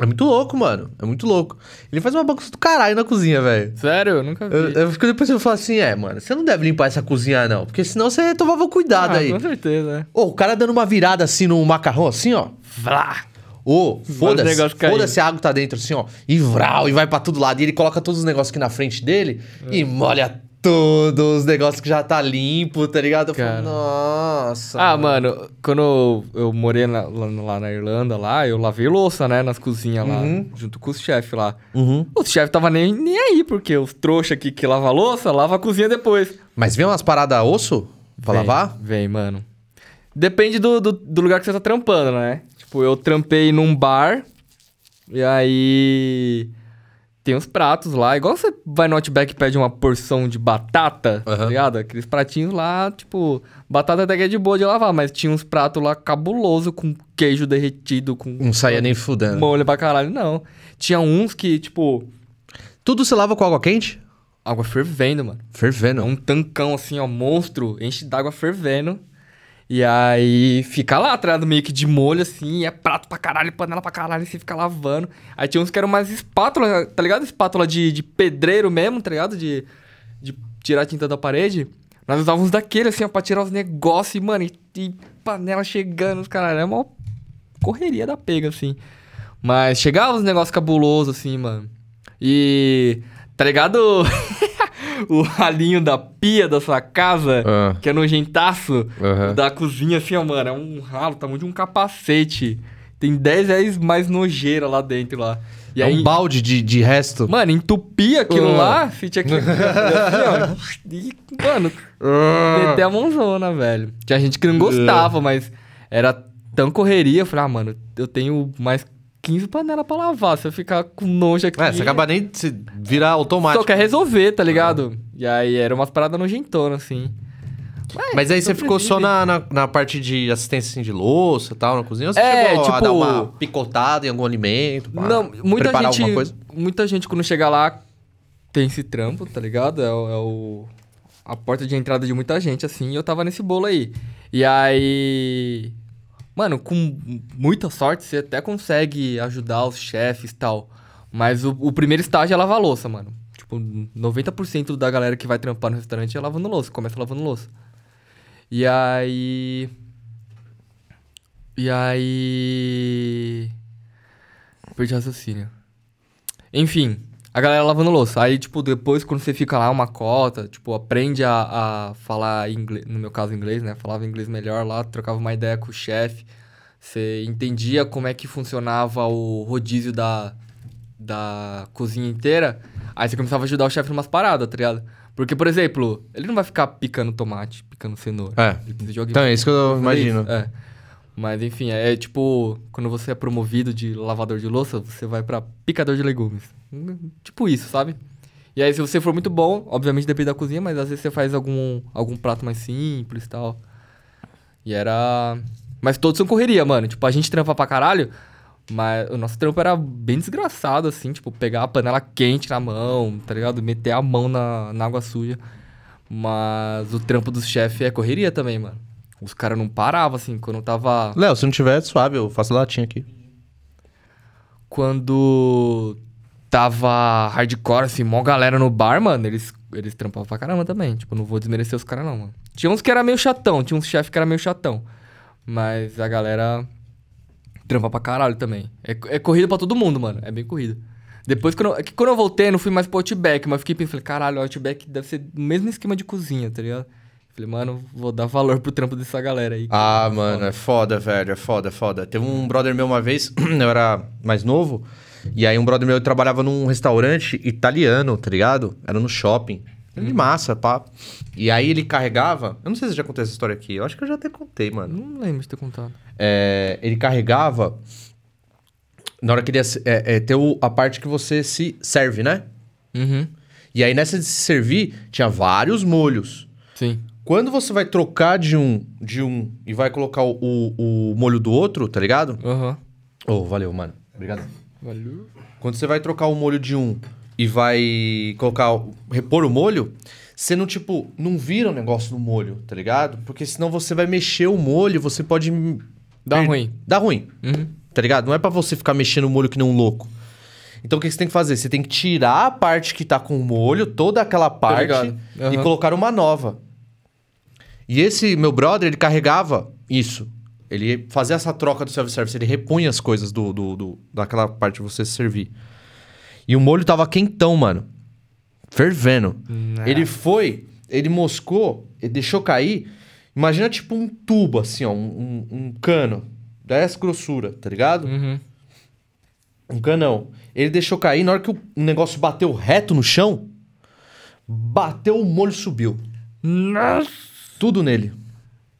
É muito louco, mano. É muito louco. Ele faz uma bagunça do caralho na cozinha, velho. Sério? Eu nunca vi. Eu, eu fico depois eu falo assim, é, mano, você não deve limpar essa cozinha, não. Porque senão você tomava cuidado ah, aí. com certeza, né? Ô, o cara dando uma virada assim no macarrão, assim, ó. Vrá! Ô, foda-se. Foda-se a água tá dentro, assim, ó. E vral, e vai pra todo lado. E ele coloca todos os negócios aqui na frente dele e molha todos os negócios que já tá limpo, tá ligado? Eu falo, nossa. Ah, mano, quando eu, eu morei na- lá, lá na Irlanda, lá, eu lavei louça, né, nas cozinhas lá, Uhum. junto com os chefes lá. Uhum. Os chefes tava nem, nem aí, porque os trouxa aqui que lava a louça, lava a cozinha depois. Mas vem umas paradas osso pra Vem, lavar? Vem, mano. Depende do, do, do lugar que você tá trampando, né? Tipo, eu trampei num bar, e aí... Tem uns pratos lá, igual você vai no Outback e pede uma porção de batata, tá Aham. ligado? Aqueles pratinhos lá, tipo, batata até que é de boa de lavar, mas tinha uns pratos lá cabuloso com queijo derretido, com Não saía nem fudendo. molho pra caralho, não. Tinha uns que, tipo, Tudo você lava com água quente? água fervendo, mano. É Fervendo. um tancão assim, ó, monstro, enche d'água fervendo. E aí fica lá, atrás meio que de molho, assim, é prato pra caralho, panela pra caralho, e você fica lavando. Aí tinha uns que eram mais espátula, tá ligado? Espátula de, de pedreiro mesmo, tá ligado? De, de tirar a tinta da parede. Nós usávamos daquele, assim, ó, pra tirar os negócios, e, mano, e, e panela chegando, os caralho. É uma correria da pega, assim. Mas chegava uns negócios cabulosos, assim, mano. E. Tá ligado? o ralinho da pia da sua casa, Ah. que é nojentaço, o da cozinha, assim, ó, mano. É um ralo, tamanho de um capacete. Tem 10 vezes mais nojeira lá dentro, lá. E é aí, um balde de, de resto. Mano, entupia aquilo Ah. lá, você tinha que... assim, ó, e, mano, Ah. meter a mãozona, velho. Tinha gente que não gostava, mas era tão correria. Eu falei, ah, mano, eu tenho mais 15 panelas pra lavar. Se eu ficar com nojo aqui... É, você acaba nem de se virar automático. Só quer resolver, tá ligado? E aí era umas paradas nojentonas, assim. Mas aí você ficou só na, na, na parte de assistência assim, de louça e tal, na cozinha? Ou você É, chegou a tipo- dar uma picotada em algum alimento? Não, muita preparar gente. alguma coisa? Muita gente quando chega lá tem esse trampo, tá ligado? É, é o. A porta de entrada de muita gente, assim, e eu tava nesse bolo aí. E aí. Mano, com muita sorte, você até consegue ajudar os chefes e tal. Mas o, o primeiro estágio é lavar louça, mano. Tipo, 90% da galera que vai trampar no restaurante é lavando louça, começa lavando louça. E aí. E aí. Perdi raciocínio. Enfim, a galera lavando louça. Aí, tipo, depois quando você fica lá uma cota, tipo, aprende a, a falar inglês, no meu caso inglês, né? Falava inglês melhor lá, trocava uma ideia com o chefe. Você entendia como é que funcionava o rodízio da, da cozinha inteira. Aí você começava a ajudar o chefe numas paradas, tá ligado? Porque, por exemplo, ele não vai ficar picando tomate, picando cenoura. É. Então é isso que eu imagino. isso. É. Mas enfim, é, é tipo, quando você é promovido de lavador de louça, você vai pra picador de legumes. Tipo isso, sabe? E aí, se você for muito bom, obviamente depende da cozinha, mas às vezes você faz algum, algum prato mais simples e tal. E era. Mas todos são correria, mano. Tipo, a gente trampa pra caralho, mas o nosso trampo era bem desgraçado, assim, tipo, pegar a panela quente na mão, tá ligado? Meter a mão na, na água suja. Mas o trampo dos chefes é correria também, mano. Os caras não paravam, assim, quando eu tava. Léo, se não tiver, suave, eu faço latinha aqui. Quando tava hardcore, assim, mó galera no bar, mano, eles, eles trampavam pra caramba também. Tipo, não vou desmerecer os caras, não, mano. Tinha uns que era meio chatão, tinha uns chefes que era meio chatão. Mas a galera trampa pra caralho também. É, é corrida pra todo mundo, mano. É bem corrida. Depois, quando eu, é quando eu voltei, não fui mais pro Outback, mas fiquei pensando, falei, caralho, o Outback deve ser o mesmo esquema de cozinha, tá ligado? Falei, mano, vou dar valor pro trampo dessa galera aí. Ah, mano, é foda, velho. É foda, é foda. Teve um brother meu uma vez, eu era mais novo, e aí um brother meu trabalhava num restaurante italiano, tá ligado? Era no shopping. De massa, pá. E aí ele carregava. Eu não sei se eu já contei essa história aqui. Eu acho que eu já até contei, mano. Não lembro de ter contado. É, ele carregava. Na hora que ele ia é, é, ter o- a parte que você se serve, né? Uhum. E aí nessa de se servir, tinha vários molhos. Sim. Quando você vai trocar de um, de um e vai colocar o, o, o molho do outro, tá ligado? Aham. Oh, valeu, mano. Obrigado. Valeu. Quando você vai trocar o molho de um e vai colocar, repor o molho, você não, tipo, não vira o negócio do molho, tá ligado? Porque senão você vai mexer o molho, você pode... Dá per- ruim. Dá ruim, Uhum. tá ligado? Não é pra você ficar mexendo o molho que nem um louco. Então o que você tem que fazer? Você tem que tirar a parte que tá com o molho, toda aquela parte, ligado. e colocar uma nova. E esse meu brother, ele carregava isso. Ele fazia essa troca do self-service, ele repunha as coisas do, do, do- daquela parte de você se servir. E o molho tava quentão, mano. Fervendo. Né. Ele foi, ele moscou, ele deixou cair. Imagina tipo um tubo, assim, ó, um, um, um cano. Dessa grossura, tá ligado? Uhum. Um canão. Ele deixou cair, na hora que o negócio bateu reto no chão, bateu, o molho subiu. Nossa. Tudo nele.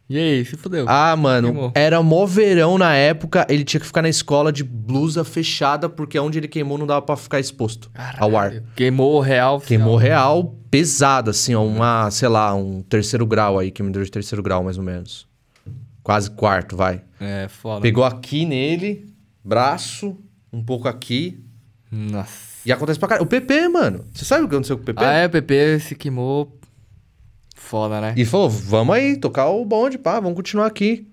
E aí, se fudeu. Ah, mano, Queimou. era mó verão na época, ele tinha que ficar na escola de blusa fechada, porque onde ele queimou não dava pra ficar exposto ao ar. Queimou o real. Queimou real pesado, assim, ó, uma, sei lá, um terceiro grau aí, queimadura de terceiro grau, mais ou menos. Quase quarto, vai. É, foda. Pegou aqui nele, braço, um pouco aqui, Nossa. e acontece pra caralho. O PP, mano. Você sabe o que aconteceu com o PP? Ah, é, o PP se queimou Foda, né? E falou, vamos aí, tocar o bonde, pá, vamos continuar aqui.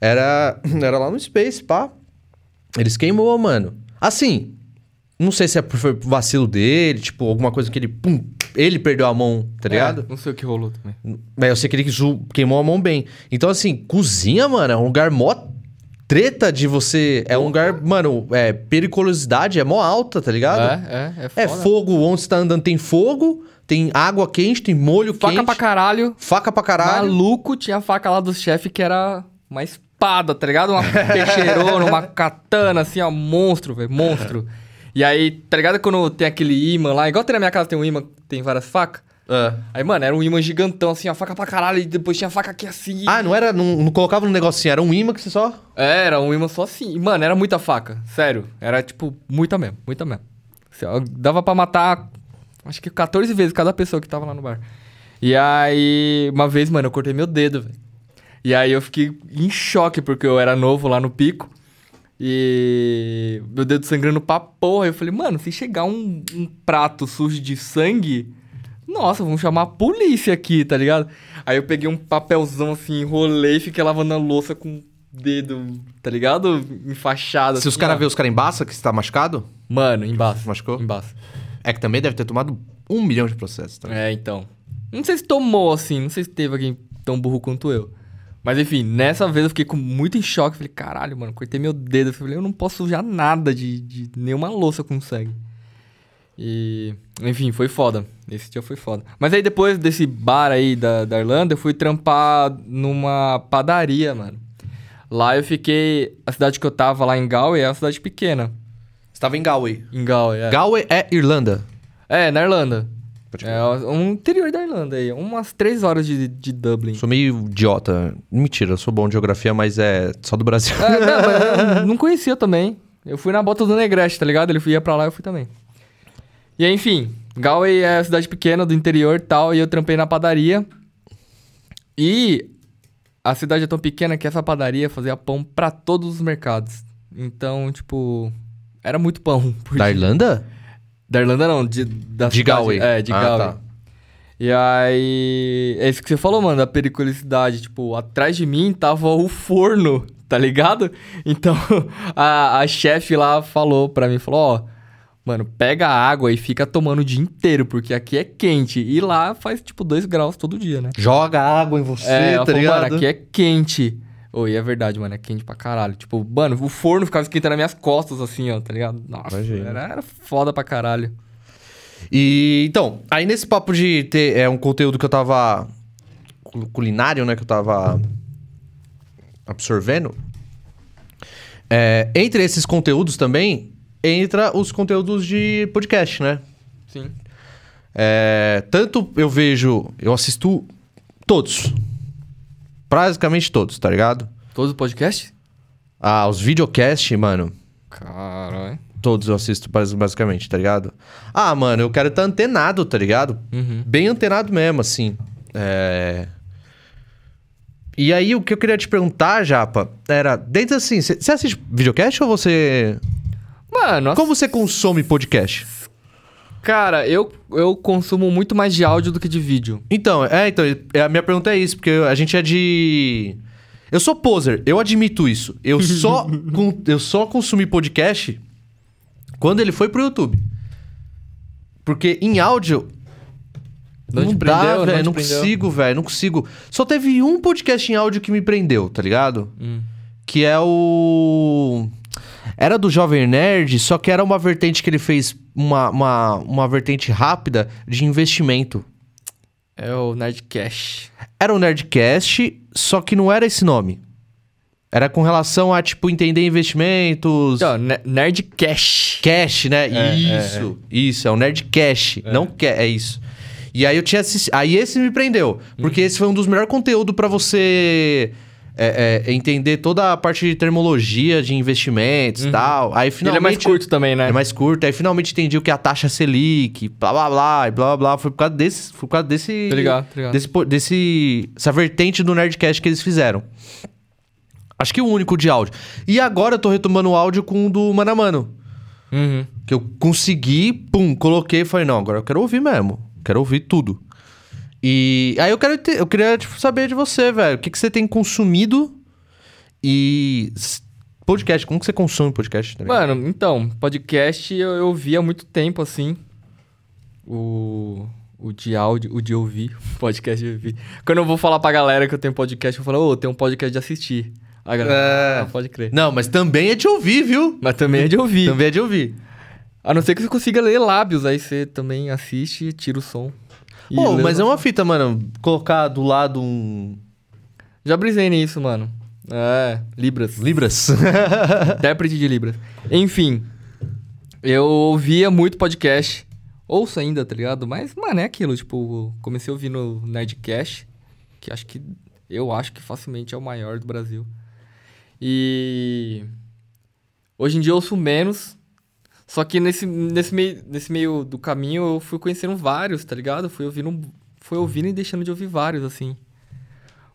Era, era lá no Space, pá. Eles queimou, mano. Assim, não sei se é por- foi vacilo dele, tipo, alguma coisa que ele, pum, ele perdeu a mão, tá ligado? É, não sei o que rolou também. Mas eu sei que ele queimou a mão bem. Então, assim, cozinha, mano, é um lugar mó treta de você. É um lugar, mano, é, periculosidade é mó alta, tá ligado? É, é, é foda. É fogo, onde você tá andando tem fogo, tem água quente, tem molho Faca quente. pra caralho. Faca pra caralho. Maluco, tinha a faca lá do chefe que era uma espada, tá ligado? Uma peixeirona, uma katana, assim, ó, monstro, velho, monstro. E aí, tá ligado quando tem aquele imã lá, igual tem na minha casa, tem um imã que tem várias facas? É. Aí, mano, era um imã gigantão, assim, ó, faca pra caralho, e depois tinha faca aqui assim. Ah, não era. Não, não colocava no negocinho, era um imã que você só. É, era um imã só assim. Mano, era muita faca, sério. Era, tipo, muita mesmo, muita mesmo. Assim, ó, Dava pra matar, acho que 14 vezes cada pessoa que tava lá no bar. E aí, uma vez, mano, eu cortei meu dedo, velho. E aí eu fiquei em choque, porque eu era novo lá no pico. E meu dedo sangrando pra porra. Eu falei, mano, se chegar um, um prato sujo de sangue, nossa, vamos chamar a polícia aqui, tá ligado? Aí eu peguei um papelzão assim, enrolei e fiquei lavando a louça com o dedo, tá ligado? Enfaixado. Se os assim, caras ó. verem os caras embaça que você tá machucado, Mano, embaixo. machucou? Embaixo. É que também deve ter tomado um milhão de processos, tá? É, então. Não sei se tomou assim, não sei se teve alguém tão burro quanto eu. Mas enfim, nessa vez eu fiquei com muito em choque. Falei, caralho, mano, cortei meu dedo. Eu falei, eu não posso sujar nada de, de nenhuma louça com sangue. E, enfim, foi foda. Esse dia foi foda. Mas aí depois desse bar aí da, da Irlanda, eu fui trampar numa padaria, mano. Lá eu fiquei. A cidade que eu tava lá em Galway é uma cidade pequena. Você tava em Galway. Em Galway, é. Galway é Irlanda. É, na Irlanda. É um interior da Irlanda aí. Umas três horas de, de Dublin. Sou meio idiota. Mentira, sou bom de geografia, mas é só do Brasil. É, não, mas não conhecia também. Eu fui na bota do Negrete, tá ligado? Ele ia pra lá, eu fui também. E aí, enfim, Galway é cidade pequena do interior e tal, e eu trampei na padaria. E a cidade é tão pequena que essa padaria fazia pão pra todos os mercados. Então, tipo, era muito pão. por da dia. Irlanda? Da Irlanda não, de, da De cidade- Galway. É, de Ah, Galway. tá. E aí, é isso que você falou, mano, da periculosidade. Tipo, atrás de mim tava o forno, tá ligado? Então, a, a chefe lá falou pra mim, falou, ó, mano, pega a água e fica tomando o dia inteiro, porque aqui é quente. E lá faz, tipo, 2 graus todo dia, né? Joga água em você, é, tá falou, ligado? mano, aqui é quente. Oi, é verdade, mano, é quente pra caralho. Tipo, mano, o forno ficava esquentando nas minhas costas, assim, ó, tá ligado? Nossa, era, era foda pra caralho. E então, aí nesse papo de ter é um conteúdo que eu tava cu- culinário, né, que eu tava absorvendo. é, entre esses conteúdos também entra os conteúdos de podcast, né? Sim. É, tanto eu vejo, eu assisto todos. Praticamente todos, tá ligado? Todos os podcasts? Ah, os videocast, mano, Caralho. todos eu assisto bas- basicamente, tá ligado? Ah, mano, eu quero estar antenado, tá ligado? Uhum. Bem antenado mesmo, assim. É... E aí, o que eu queria te perguntar, Japa, era... Dentro assim, você assiste videocast ou você... Mano, Como você consome podcast? Cara, eu, eu consumo muito mais de áudio do que de vídeo. Então, é, então, é, a minha pergunta é isso, porque a gente é de... Eu sou poser, eu admito isso. Eu só, con- eu só consumi podcast quando ele foi pro YouTube. Porque em áudio... Não Não, dá, não velho. Não, prendeu? consigo, velho. Não consigo. Só teve um podcast em áudio que me prendeu, tá ligado? Hum. Que é o. Era do Jovem Nerd, só que era uma vertente que ele fez, uma, uma, uma vertente rápida de investimento. É o Nerdcast. Era o Nerdcast, só que não era esse nome. Era com relação a, tipo, entender investimentos. Então, Ne- Nerdcast. Cash, né? É, isso, isso, é o Nerd Cash. Não quer, é isso. E aí eu tinha assistido. Aí esse me prendeu. Porque Uhum. esse foi um dos melhores conteúdos pra você é, é, entender toda a parte de termologia de investimentos e tal. Aí Uhum. Ele finalmente. é mais curto também, né? É mais curto. Aí finalmente entendi o que é a taxa Selic, blá blá blá, e blá blá blá. Foi por causa desse. Foi por causa desse. Tô ligado, tô ligado. Desse, desse. Essa vertente do Nerdcast que eles fizeram. Acho que o único de áudio. E agora eu tô retomando o áudio com o do Mano a Mano. Uhum. Que eu consegui, pum, coloquei e falei, não, agora eu quero ouvir mesmo. Quero ouvir tudo. E aí eu quero ter- eu queria tipo, saber de você, velho. O que, que você tem consumido e. Podcast, como que você consome podcast? Tá? Mano, então, podcast eu, eu vi há muito tempo, assim. O. O de áudio, o de ouvir, podcast de ouvir. Quando eu vou falar pra galera que eu tenho podcast, eu falo, ô, tem um podcast de assistir. A galera, É. ah, pode crer. Não, mas também é de ouvir, viu? Mas também é de ouvir. Também é de ouvir. A não ser que você consiga ler lábios, aí você também assiste e tira o som. Pô, lê mas é uma fita, mano. Colocar do lado um. Já brisei nisso, mano. É, Libras. Libras. Intérprete de Libras. Enfim, eu ouvia muito podcast. Ouço ainda, tá ligado? Mas, mano, é aquilo. Tipo, comecei a ouvir no Nerdcast, que acho que. Eu acho que facilmente é o maior do Brasil. E. Hoje em dia eu ouço menos. Só que nesse, nesse, meio, nesse meio do caminho eu fui conhecendo vários, tá ligado? Fui ouvindo, fui ouvindo e deixando de ouvir vários, assim.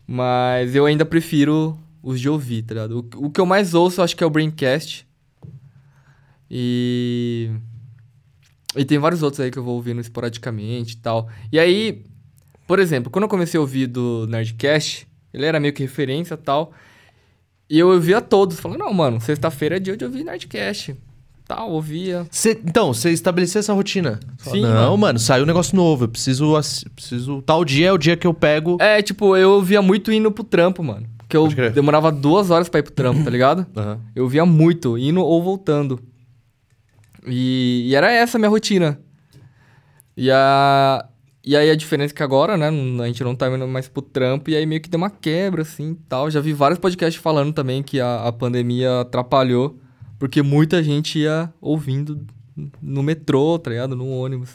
Mas eu ainda prefiro os de ouvir, tá ligado? O, o que eu mais ouço eu acho que é o Braincast. E. E tem vários outros aí que eu vou ouvindo esporadicamente e tal. E aí, por exemplo, quando eu comecei a ouvir do Nerdcast, ele era meio que referência e tal. E eu ouvia todos, falando, não, mano, sexta-feira é dia de ouvir Nerdcast. Tal, ouvia. Cê- então, você estabeleceu essa rotina. Sim, Não, mano. mano. saiu um negócio novo. Eu preciso. preciso. Tal dia é o dia que eu pego. É, tipo, eu ouvia muito indo pro trampo, mano. Porque eu demorava duas horas pra ir pro trampo, tá ligado? Aham. Eu via muito, indo ou voltando. E, e era essa a minha rotina. E, a, e aí a diferença é que agora, né, a gente não tá indo mais pro trampo, e aí meio que deu uma quebra, assim, e tal. Já vi vários podcasts falando também que a, a pandemia atrapalhou, porque muita gente ia ouvindo no metrô, tá ligado? No ônibus.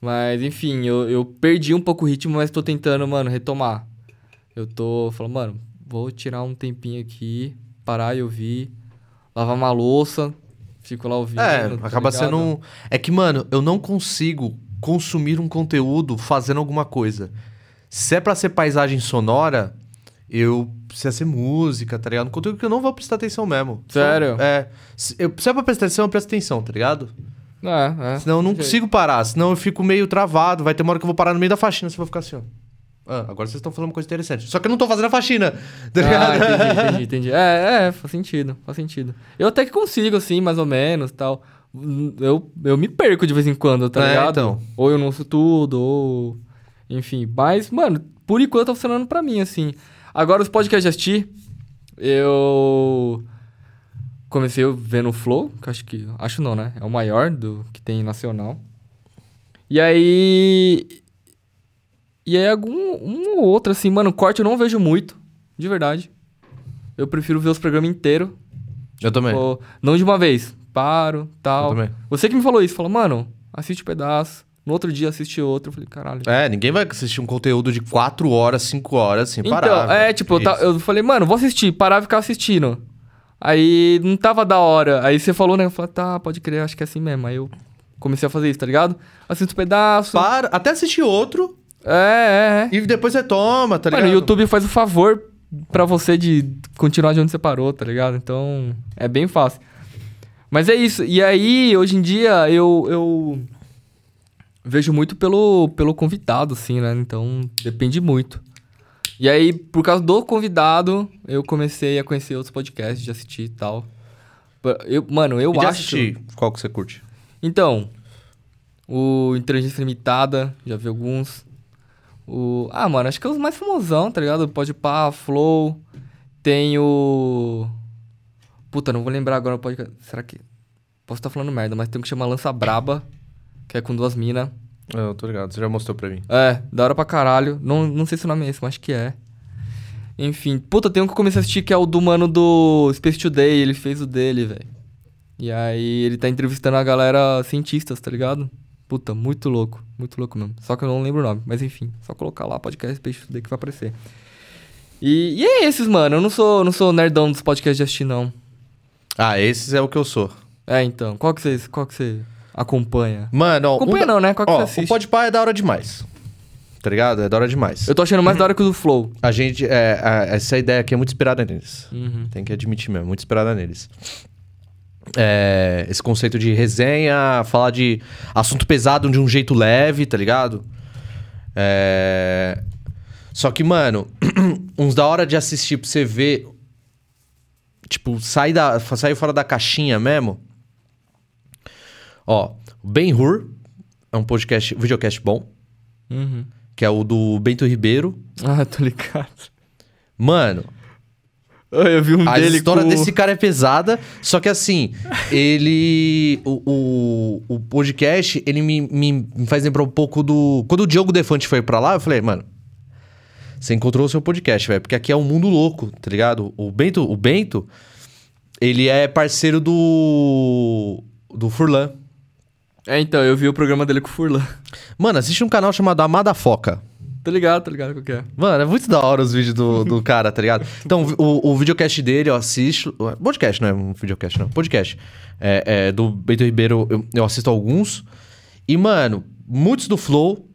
Mas, enfim, eu, eu perdi um pouco o ritmo, mas tô tentando, mano, retomar. Eu tô falando, mano, vou tirar um tempinho aqui, parar e ouvir, lavar uma louça, fico lá ouvindo. É, tá acaba ligado? sendo um. É que, mano, eu não consigo consumir um conteúdo fazendo alguma coisa. Se é pra ser paisagem sonora, eu precisa ser música, tá ligado? Um conteúdo que eu não vou prestar atenção mesmo. Só- Sério? é. Se, eu, se é pra prestar atenção, eu presto atenção, tá ligado? É, é. Senão eu não consigo parar, senão eu fico meio travado. Vai ter uma hora que eu vou parar no meio da faxina, você vai ficar assim, ó. Ah, agora vocês estão falando uma coisa interessante. Só que eu não tô fazendo a faxina, tá Ah, ligado? entendi, entendi, entendi. É, é, faz sentido, faz sentido. Eu até que consigo, assim, mais ou menos, tal. Eu, eu me perco de vez em quando, tá É, ligado? então. Ou eu não ouço tudo, ou... Enfim, mas, mano, por enquanto tá funcionando pra mim, assim. Agora, os podcasts de assistir, eu... Comecei vendo o Flow, que acho que... Acho não, né? É o maior do que tem nacional. E aí... E aí, algum um ou outro, assim, mano, corte eu não vejo muito, de verdade. Eu prefiro ver os programas inteiros. Eu também. Ou, não de uma vez. Paro, tal. Eu também. Você que me falou isso, falou, mano, assiste um pedaço. No outro dia assiste outro. Falei, caralho. É, ninguém vai assistir um conteúdo de 4 horas, 5 horas sem então, parar. é, velho. tipo, eu, eu falei, mano, vou assistir. Parar e ficar assistindo. Aí não tava da hora. Aí você falou, né? Eu falei, tá, pode crer, acho que é assim mesmo. Aí eu comecei a fazer isso, tá ligado? Assisto um pedaço. Para, até assistir outro É, é, é. e depois você toma, tá Mano, ligado? o YouTube faz o favor pra você de continuar de onde você parou, tá ligado? Então, é bem fácil. Mas é isso. E aí, hoje em dia, eu, eu vejo muito pelo, pelo convidado, assim, né? Então, depende muito. E aí, por causa do convidado, eu comecei a conhecer outros podcasts, de assistir e tal. Eu, mano, eu E acho... assistir, qual que você curte? Então, o Inteligência Limitada, já vi alguns. O... Ah, mano, acho que é os mais famosão, tá ligado? Pode pá, Flow. Tem o. Puta, não vou lembrar agora o podcast. Será que. Posso estar falando merda, mas tem um que chama Lança Braba, que é com duas minas. Ah, Eu tô ligado, você já mostrou pra mim. É, da hora pra caralho. Não, não sei se o nome é esse, mas acho que é. Enfim, puta, tem um que eu comecei a assistir que é o do mano do Space Today. Ele fez o dele, velho. E aí ele tá entrevistando a galera cientistas, tá ligado? Puta, muito louco. Muito louco mesmo. Só que eu não lembro o nome. Mas enfim, só colocar lá podcast Space Today que vai aparecer. E, e é esses, mano. Eu não sou, não sou nerdão dos podcasts de assistir, não. Ah, esses é o que eu sou. É, então. Qual que você, qual que você acompanha? Mano, ó. Acompanha um da- não, né? Qual que ó, você o assiste? Podpah é da hora demais. Tá ligado? É da hora demais. Eu tô achando mais da hora que o do Flow. A gente, é, a- essa ideia aqui é muito inspirada neles. Uhum. Tem que admitir mesmo, muito inspirada neles. É, esse conceito de resenha, falar de assunto pesado de um jeito leve, tá ligado? É... Só que, mano, uns da hora de assistir pra você ver. Tipo, sai, da, sai fora da caixinha mesmo. Ó, Ben Hur é um podcast, videocast bom, Uhum. que é o do Bento Ribeiro. Ah, tô ligado. Mano, Eu vi um a dele história com... desse cara é pesada, só que assim, ele. O, o, o podcast, ele me, me, me faz lembrar um pouco do. Quando o Diogo Defante foi pra lá, eu falei, mano. Você encontrou o seu podcast, velho. Porque aqui é um mundo louco, tá ligado? O Bento, o Bento, ele é parceiro do. Do Furlan. É, então, eu vi o programa dele com o Furlan. Mano, assiste um canal chamado Amada Foca. Tô ligado, tô ligado qual que é. Mano, é muito da hora os vídeos do, do cara, tá ligado? Então, o, o videocast dele eu assisto. Podcast, não é um videocast, não. Podcast. É, é, do Bento Ribeiro, eu, eu assisto alguns. E, mano, muitos do Flow.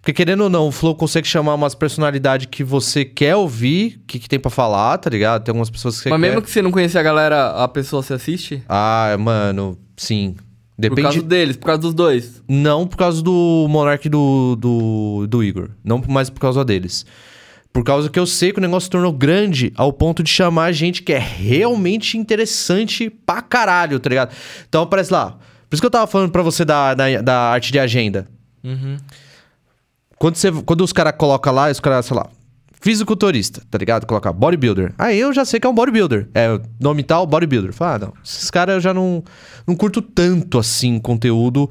Porque querendo ou não, o Flow consegue chamar umas personalidades que você quer ouvir, o que, que tem pra falar, tá ligado? Tem algumas pessoas que você Mas quer. mesmo que você não conhecer a galera, a pessoa se assiste? Ah, mano, sim. Por Depende. causa deles, por causa dos dois. Não por causa do Monark do, do, do Igor. Não mais por causa deles. Por causa que eu sei que o negócio se tornou grande ao ponto de chamar gente que é realmente interessante pra caralho, tá ligado? Então aparece lá. Por isso que eu tava falando pra você da, da, da arte de agenda. Uhum. Quando, você, quando os caras colocam lá, os caras, sei lá, fisiculturista, tá ligado? Coloca bodybuilder. Aí eu já sei que é um bodybuilder. É nome tal, bodybuilder. Fala, ah, não. Esses caras eu já não, não curto tanto assim conteúdo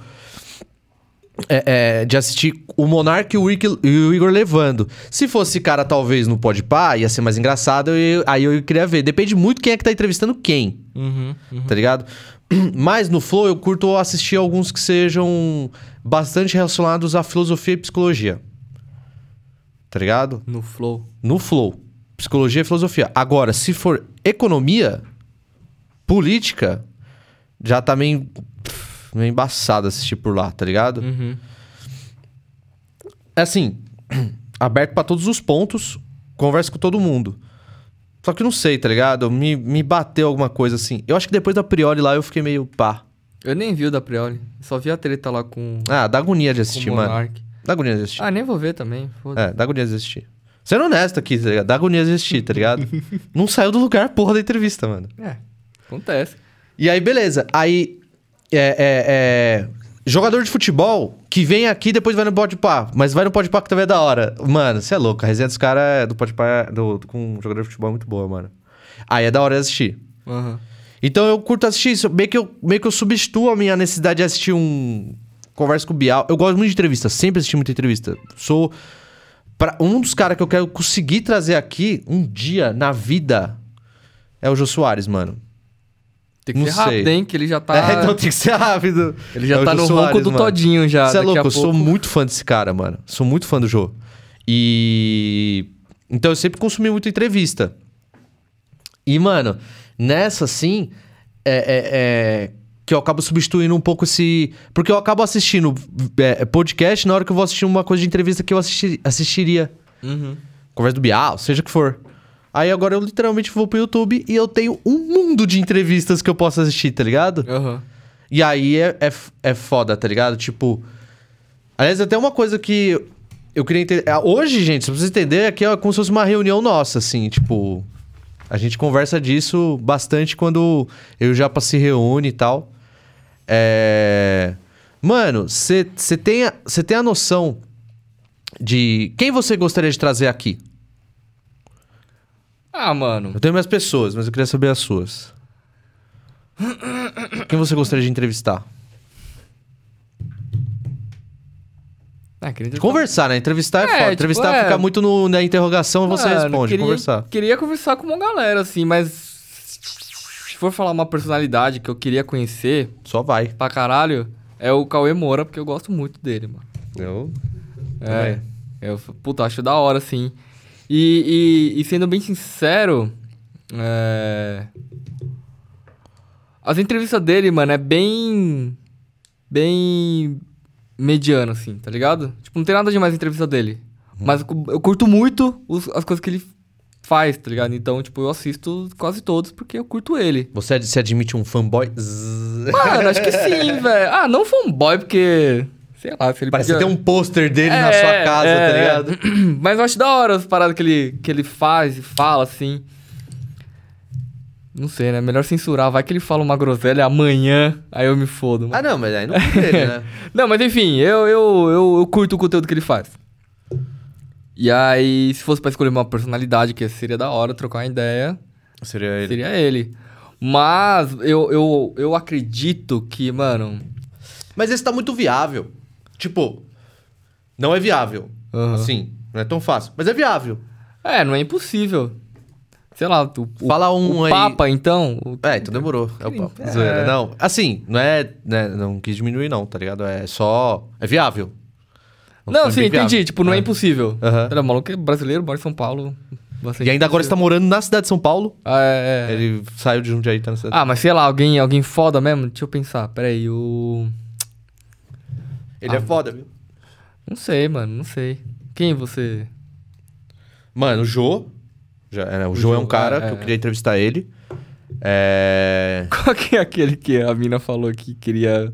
é, é, de assistir o Monark e o, Igor, e o Igor levando. Se fosse cara, talvez, no Podpah, ia ser mais engraçado, eu- aí eu queria ver. Depende muito quem é que tá entrevistando quem, Uhum. uhum. tá ligado? Mas no Flow eu curto assistir alguns que sejam bastante relacionados à filosofia e psicologia. Tá ligado? No Flow. No Flow. Psicologia e filosofia. Agora, se for economia, política, já tá meio, meio embaçado assistir por lá, tá ligado? Uhum. É assim, aberto pra todos os pontos, conversa com todo mundo. Só que não sei, tá ligado? Me, me bateu alguma coisa assim. Eu acho que depois da Priori lá eu fiquei meio pá. Eu nem vi o da Prioli. Só vi a treta lá com, Ah, dá agonia de assistir, mano. Dá agonia de assistir. Ah, nem vou ver também. Foda. É, dá agonia de assistir. Sendo honesto aqui, tá ligado? Dá agonia de assistir, tá ligado? não saiu do lugar, porra da entrevista, mano. É, acontece. E aí, beleza. Aí, é, é, é, jogador de futebol que vem aqui e depois vai no Podpah. Mas vai no Podpah que também é da hora. Mano, você é louco. A resenha dos caras do Podpah do, com jogador de futebol é muito boa, mano. Aí é da hora de assistir. Aham. Então eu curto assistir isso. Meio que eu, meio que eu substituo a minha necessidade de assistir um... Conversa com o Bial. Eu gosto muito de entrevista. Sempre assisti muita entrevista. Sou... Pra, um dos caras que eu quero conseguir trazer aqui um dia na vida é o Jô Soares, mano. Tem que Não ser rápido, sei. hein? Que ele já tá. É, então tem que ser rápido. Ele já É tá no Soares, ronco do mano. Todinho já. Você é louco, eu sou muito fã desse cara, mano. Sou muito fã do Jô. E. Então eu sempre consumi muita entrevista. E, mano, nessa assim. É, é- é, Que eu acabo substituindo um pouco esse. Porque eu acabo assistindo é, podcast na hora que eu vou assistir uma coisa de entrevista que eu assisti- assistiria. Uhum. Conversa do Bial, seja o que for. Aí agora eu literalmente vou pro YouTube e eu tenho um mundo de entrevistas que eu posso assistir, tá ligado? Aham. E aí é, é, é foda, tá ligado? Tipo. Aliás, até uma coisa que eu queria entender. ah, Hoje, gente, se vocês entenderem, aqui é como se fosse uma reunião nossa, assim, tipo. A gente conversa disso bastante quando eu Japa se reúne e tal. É. Mano, você tem, a- tem a noção de quem você gostaria de trazer aqui? Ah, mano. Eu tenho minhas pessoas, mas eu queria saber as suas. Quem você gostaria de entrevistar? Ah, Conversar, né? Entrevistar é, É, foda. tipo, Entrevistar é. fica muito no- na interrogação e você responde. queria, Conversar. Queria conversar com uma galera, assim, mas. Se for falar uma personalidade que eu queria conhecer Só vai. pra caralho, é o Cauê Moura, porque eu gosto muito dele, mano. Eu. É. Eu, puta, acho da hora, assim. E, e, e sendo bem sincero, é... As entrevistas dele, mano, é bem. Bem. mediano, assim, tá ligado? Tipo, não tem nada demais na entrevista dele. Mas eu cu- eu curto muito os- as coisas que ele faz, tá ligado? Então, tipo, eu assisto quase todos porque eu curto ele. Você se admite um fanboy? Mano, acho que sim, velho. Ah, não fanboy, porque. Sei lá, se ele Parece podia... ter um pôster dele na É, sua casa, é, tá é. ligado? Mas eu acho da hora as paradas que ele, que ele faz e fala, assim. Não sei, né? Melhor censurar. Vai que ele fala uma groselha amanhã, aí eu me fodo. mano. Ah, não, mas aí não é dele, né? Não, mas enfim, eu, eu, eu, eu curto o conteúdo que ele faz. E aí, se fosse pra escolher uma personalidade que seria da hora trocar uma ideia, Seria ele. seria ele. Mas eu, eu, eu acredito que, mano. Mas esse tá muito viável. Tipo, não é viável. Aham. Assim, não é tão fácil. Mas é viável. É, não é impossível. Sei lá, o- Fala um o aí. Papa, então. o- É, então demorou. É o papo. É. Não, assim, não é, né, Não quis diminuir, não, tá ligado? É só. É viável. Não, sim, bem entendi. viável. Tipo, não é, impossível. Aham. Era maluco é brasileiro, mora em São Paulo. bastante E ainda agora está morando na cidade de São Paulo. Ah, é, é. Ele saiu de Jundiaí e tá na cidade. Ah, mas sei lá, alguém, alguém foda mesmo? Deixa eu pensar. Peraí, o. Ele ah. é foda, viu? Não sei, mano, não sei. Quem você. Mano, o Jô. Já, é, o, O Jô é um cara é, que eu é. queria entrevistar ele. É. Qual que é aquele que a mina falou que queria.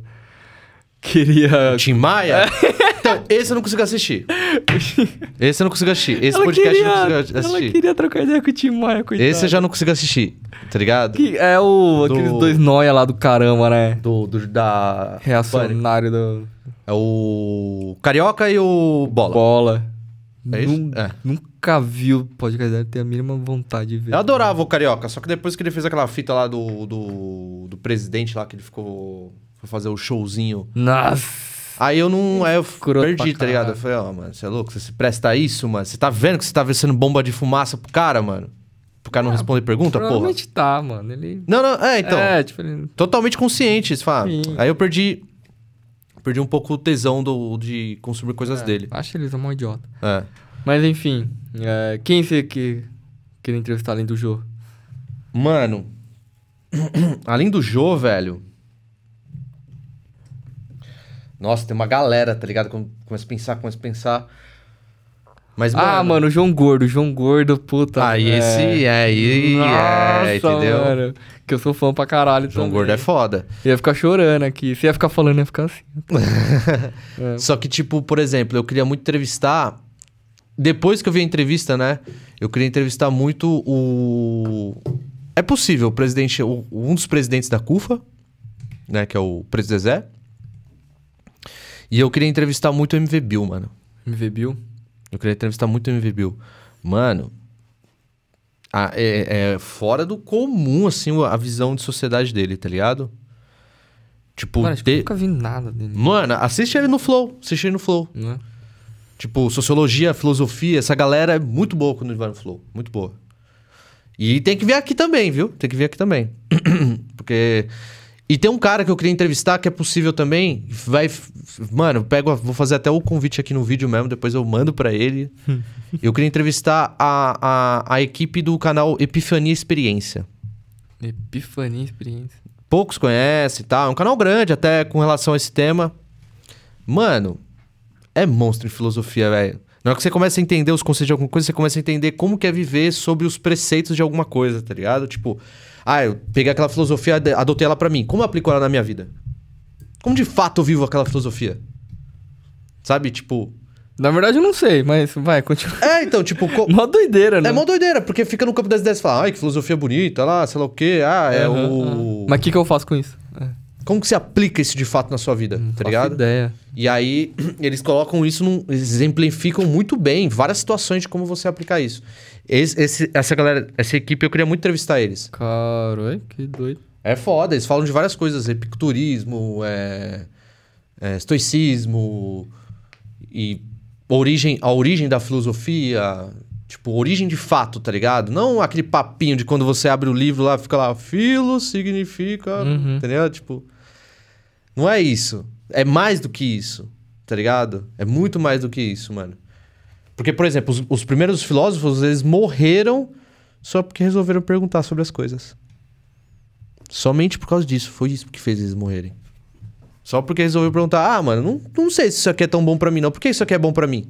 Queria. Tim Maia? Então, esse eu não consigo assistir. Esse eu não consigo assistir. Esse Ela podcast eu queria, não consigo Ela assistir. queria trocar ideia com o Tim Maia, coitado. Esse eu já não consigo assistir, tá ligado? Que é o. Do- Aqueles dois noia lá do caramba, né? Do, do- da. Reacionário do. É o. Carioca e o Bola. Bola. É isso? É. Nunca vi o podcast dele, tenho a mínima vontade de ver. Eu adorava o Carioca, só que depois que ele fez aquela fita lá do, do, do presidente lá, que ele ficou. Foi fazer o showzinho. Nossa. Aí eu não. Aí eu Escroto perdi, tá ligado? Eu falei, ó, mano, você é louco? Você se presta a isso, mano? Você tá vendo que você tá sendo bomba de fumaça pro cara, mano? Pro cara não responder pergunta, porra? Provavelmente tá, mano. Ele. Não, não, é, então. É, tipo, ele... Totalmente consciente, você fala. Sim. Aí eu perdi. Perdi um pouco o tesão do, de consumir coisas dele. Acho eles um idiota. É. Mas enfim. é, quem você que queria entrevistar além do Jô? Mano, além do Jô, velho. Nossa, tem uma galera, tá ligado? Come- Começa a pensar, começa a pensar. Mas, Ah, mano, o João Gordo. o João Gordo, puta. Aí é. esse é, aí Nossa, é, entendeu? mano. Que eu sou fã pra caralho João também. Gordo é foda. Ia ficar chorando aqui. Se ia ficar falando, ia ficar assim. É. Só que, tipo, por exemplo, eu queria muito entrevistar. Depois que eu vi a entrevista, né? Eu queria entrevistar muito o. É possível, o presidente. o- um dos presidentes da CUFA, né? Que é o presidente Zé. E eu queria entrevistar muito o MV Bill, mano. MV Bill. Eu queria entrevistar muito o MV Bill. Mano. a- é, é fora do comum, assim, a visão de sociedade dele, tá ligado? Tipo, Mano, acho que eu nunca vi nada dele. Mano, assiste ele no Flow. Assiste ele no Flow. Né? Tipo, sociologia, filosofia, essa galera é muito boa quando ele vai no Flow. Muito boa. E tem que vir aqui também, viu? Tem que vir aqui também. Porque. E tem um cara que eu queria entrevistar que é possível também. Vai. Mano, pego, a- vou fazer até o convite aqui no vídeo mesmo, depois eu mando pra ele. eu queria entrevistar a, a, a equipe do canal Epifania Experiência. Epifania Experiência. Poucos conhecem e tal. É um canal grande até com relação a esse tema. Mano, é monstro em filosofia, velho. Na hora que você começa a entender os conceitos de alguma coisa, você começa a entender como que é viver sobre os preceitos de alguma coisa, tá ligado? Tipo, ah, eu peguei aquela filosofia, ade- adotei ela pra mim. Como eu aplico ela na minha vida? Como de fato eu vivo aquela filosofia? Sabe, tipo... Na verdade, eu não sei, mas vai, continua. É, então, tipo... co- Mó doideira, né? É mó doideira, porque fica no campo das ideias e fala, ai, que filosofia bonita, lá, sei lá o quê, ah, é Aham, o... Mas o que, que eu faço com isso? É, Como que você aplica isso de fato na sua vida, não tá faço ligado? ideia. E aí, eles colocam isso, num, eles exemplificam muito bem várias situações de como você aplicar isso. Esse- esse- essa galera, essa equipe, eu queria muito entrevistar eles. Caralho, que doido. É foda, eles falam de várias coisas, epicurismo, é, é, estoicismo e origem, a origem da filosofia, tipo, origem de fato, tá ligado? Não aquele papinho de quando você abre o livro lá, fica lá, filo significa, Uhum. entendeu? Tipo, não é isso. É mais do que isso, tá ligado? É muito mais do que isso, mano. Porque, por exemplo, os, os primeiros filósofos, eles morreram só porque resolveram perguntar sobre as coisas. Somente por causa disso. Foi isso que fez eles morrerem. Só porque resolveu perguntar: ah, mano, não, não sei se isso aqui é tão bom pra mim, não. Por que isso aqui é bom pra mim?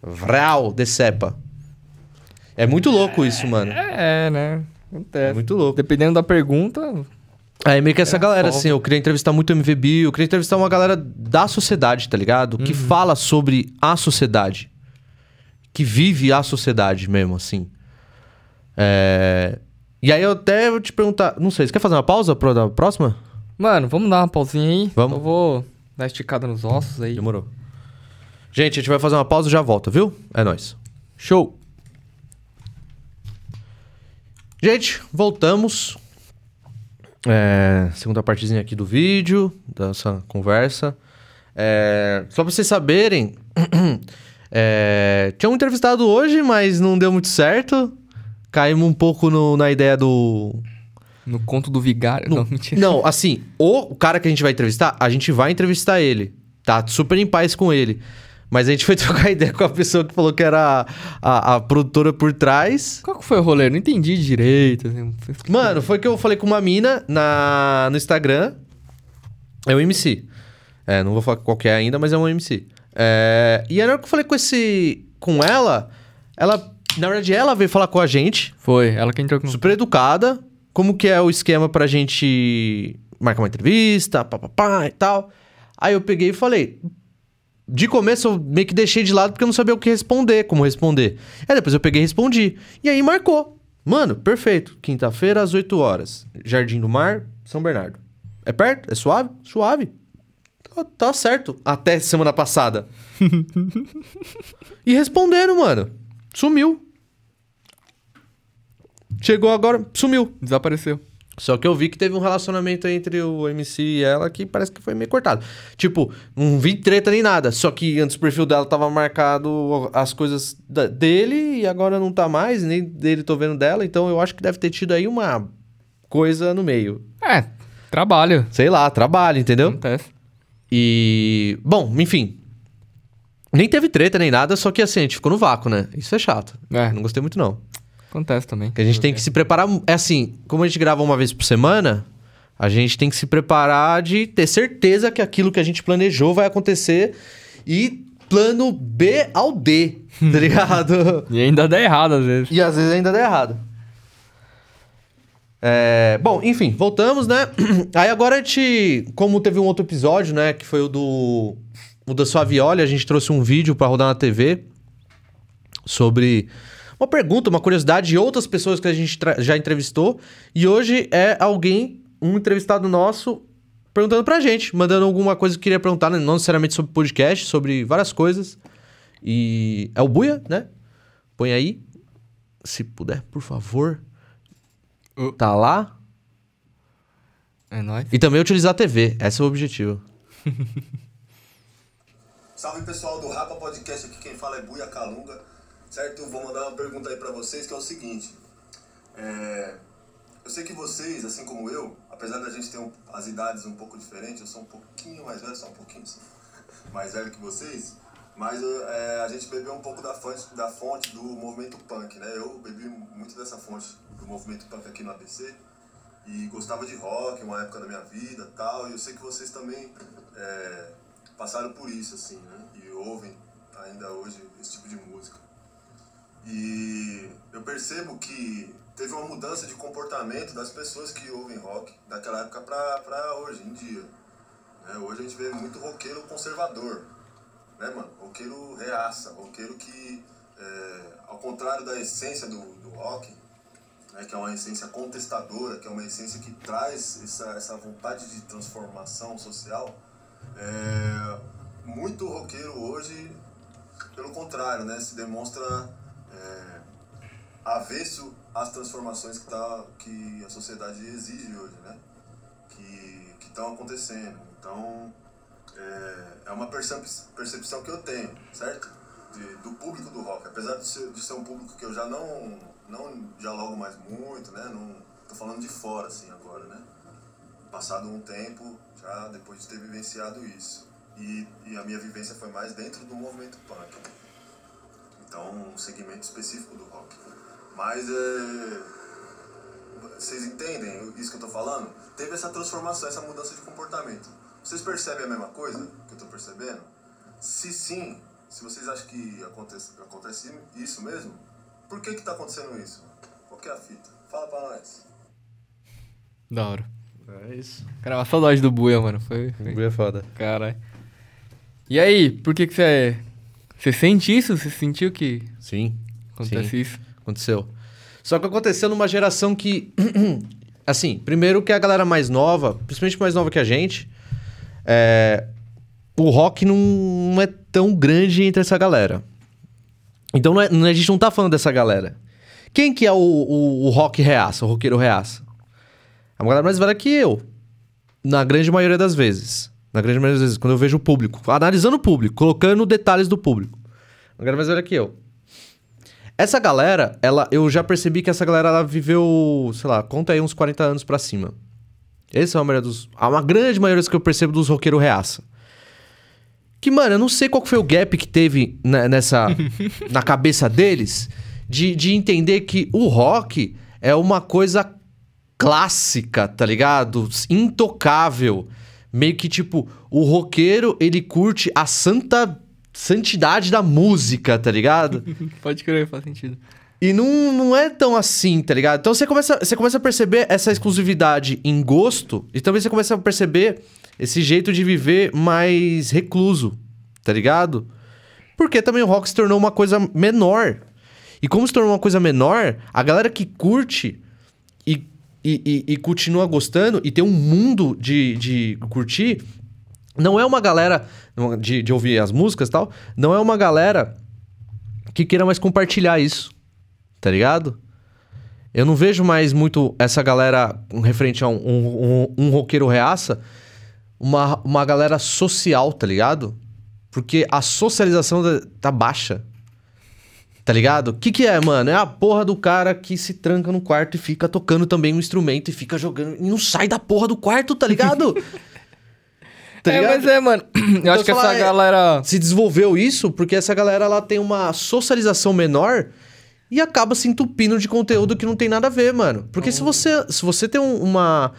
Vral, decepa. É muito louco isso, mano. É, né? Acontece. É muito louco. Dependendo da pergunta, É, meio que essa É, galera, assim, eu queria entrevistar muito o MVB, eu queria entrevistar uma galera da sociedade, tá ligado? Que fala sobre a sociedade. Que vive a sociedade mesmo, assim. É... E aí eu até vou te perguntar, não sei, você quer fazer uma pausa pra próxima? Mano, vamos dar uma pausinha aí? Vamos. Eu vou dar esticada nos ossos aí. Demorou. Gente, a gente vai fazer uma pausa e já volta, viu? É nóis. Show! Gente, voltamos. É, segunda partezinha aqui do vídeo, dessa conversa. É, só pra vocês saberem, é, tinha um entrevistado hoje, mas não deu muito certo. Caímos um pouco no- na ideia do. No conto do vigário. Não, mentira. Não, assim, o, cara que a gente vai entrevistar, a gente vai entrevistar ele. Tá super em paz com ele. Mas a gente foi trocar ideia com a pessoa que falou que era a, a produtora por trás. Qual que foi o rolê? Eu não entendi direito. assim. Mano, foi que eu falei com uma mina na, no Instagram. É um MC. É, não vou falar qual que é ainda, mas é um MC. É, e aí, na hora que eu falei com esse. com ela, ela. Na verdade, ela veio falar com a gente, Foi, ela que entrou com... super educada. Como que é o esquema pra gente marcar uma entrevista, papapá e tal. Aí eu peguei e falei. De começo eu meio que deixei de lado porque eu não sabia o que responder, como responder. Aí depois eu peguei e respondi. E aí marcou. Mano, perfeito. Quinta-feira às 8 horas. Jardim do Mar, São Bernardo. É perto? É suave? Suave. Tá, tá certo. Até semana passada. e responderam, mano. Sumiu. Chegou agora, sumiu. Desapareceu. Só que eu vi que teve um relacionamento entre o MC e ela que parece que foi meio cortado. Tipo, não vi treta nem nada. Só que antes o perfil dela tava marcado as coisas da- dele e agora não tá mais, nem dele tô vendo dela. Então eu acho que deve ter tido aí uma coisa no meio. É, trabalho. Sei lá, trabalho, entendeu? Acontece. E. Bom, enfim. Nem teve treta nem nada, só que assim, a gente ficou no vácuo, né? Isso é chato. É. Não gostei muito, não. Acontece também. Que a gente tem que se preparar. É assim, como a gente grava uma vez por semana, a gente tem que se preparar de ter certeza que aquilo que a gente planejou vai acontecer e plano B ao D, tá ligado? E ainda dá errado às vezes. e às vezes ainda dá errado. É, bom, enfim, voltamos, né? Aí agora a gente, como teve um outro episódio, né, que foi o do o da Suavioli, a gente trouxe um vídeo pra rodar na TV sobre uma pergunta, uma curiosidade de outras pessoas que a gente já entrevistou. E hoje é alguém, um entrevistado nosso, perguntando pra gente, mandando alguma coisa que queria perguntar, né? não necessariamente sobre podcast, sobre várias coisas. E é o Buia, né? Põe aí, se puder, por favor. Uh. Tá lá. É nóis. E também utilizar a TV, esse é o objetivo. Salve pessoal do Rapa Podcast, aqui quem fala é Buia Calunga, certo? Vou mandar uma pergunta aí pra vocês que é o seguinte. É, eu sei que vocês, assim como eu, apesar da gente ter um- as idades um pouco diferentes, eu sou um pouquinho mais velho, só um pouquinho mais velho que vocês, mas é, a gente bebeu um pouco da fonte, da fonte do movimento punk, né? Eu bebi muito dessa fonte do movimento punk aqui no ABC e gostava de rock, uma época da minha vida tal, e eu sei que vocês também é, passaram por isso, assim, né? E ouvem ainda hoje esse tipo de música. E eu percebo que teve uma mudança de comportamento das pessoas que ouvem rock daquela época pra, pra hoje em dia. né? Hoje a gente vê muito roqueiro conservador, né, mano? Roqueiro reaça, roqueiro que, é, ao contrário da essência do, do rock, né, que é uma essência contestadora, que é uma essência que traz essa, essa vontade de transformação social, é, muito roqueiro hoje, pelo contrário, né, se demonstra é, avesso às transformações que, tá, que a sociedade exige hoje, né, que estão acontecendo. Então, é, é uma percep percepção que eu tenho, certo? De- do público do rock. Apesar de ser, de ser um público que eu já não, não dialogo mais muito, né? Não, tô falando de fora, assim, agora, né? Passado um tempo, já depois de ter vivenciado isso. E, e a minha vivência foi mais dentro do movimento punk. Então, um segmento específico do rock. Mas é, vocês entendem isso que eu tô falando? Teve essa transformação, essa mudança de comportamento. Vocês percebem a mesma coisa que eu tô percebendo? Se sim, se vocês acham que acontece, acontece isso mesmo, por que que tá acontecendo isso? Qual que é a fita? Fala pra nós. Da hora. É isso. Cara, uma saudade do Buia, mano. Foi. foi... O é foda. Caralho. E aí, por que que você. Você sente isso? Você sentiu que Sim. acontece Sim. isso? Aconteceu. Só que aconteceu numa geração que. assim, primeiro que a galera mais nova, principalmente mais nova que a gente, é, o rock não é tão grande entre essa galera. Então é- não é- a gente não tá falando dessa galera. Quem que é o, o, o rock reaça, o roqueiro reaça? É uma galera mais velha que eu. Na grande maioria das vezes. Na grande maioria das vezes, quando eu vejo o público. Analisando o público, colocando detalhes do público. Uma galera mais velha que eu. Essa galera, ela, eu já percebi que essa galera ela viveu, sei lá, conta aí uns 40 anos pra cima. Esse é a maioria dos. Uma grande maioria que eu percebo dos roqueiros reaça. Que, mano, eu não sei qual foi o gap que teve na- nessa. na cabeça deles de, de entender que o rock é uma coisa clássica, tá ligado? Intocável. Meio que tipo, o roqueiro, ele curte a santa santidade da música, tá ligado? Pode crer, faz sentido. E não, não é tão assim, tá ligado? Então você começa, você começa a perceber essa exclusividade em gosto e também você começa a perceber esse jeito de viver mais recluso, tá ligado? Porque também o rock se tornou uma coisa menor. E como se tornou uma coisa menor, a galera que curte e, e, e, e continua gostando e tem um mundo de, de curtir, não é uma galera de, de ouvir as músicas e tal, não é uma galera que queira mais compartilhar isso tá ligado? Eu não vejo mais muito essa galera referente a um, um, um, um roqueiro reaça, uma, uma galera social, tá ligado? Porque a socialização tá baixa. Tá ligado? O que, que é, mano? É a porra do cara que se tranca no quarto e fica tocando também um instrumento e fica jogando. E não sai da porra do quarto, tá ligado? tá é, ligado? mas é, mano. Eu Então, acho que essa é- galera. se desenvolveu isso porque essa galera ela tem uma socialização menor e acaba se entupindo de conteúdo que não tem nada a ver, mano. Porque se você se você tem um, uma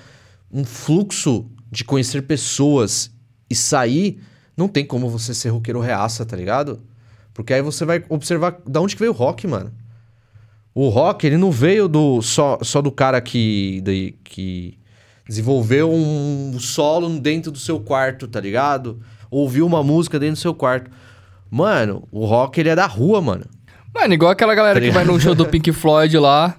um fluxo de conhecer pessoas e sair, não tem como você ser roqueiro reaça, tá ligado? Porque aí você vai observar da onde que veio o rock, mano. O rock, ele não veio do só, só do cara que, daí, que desenvolveu um solo dentro do seu quarto, tá ligado? Ouviu uma música dentro do seu quarto. Mano, o rock, ele é da rua, mano. Mano, igual aquela galera Tá que vai no show do Pink Floyd lá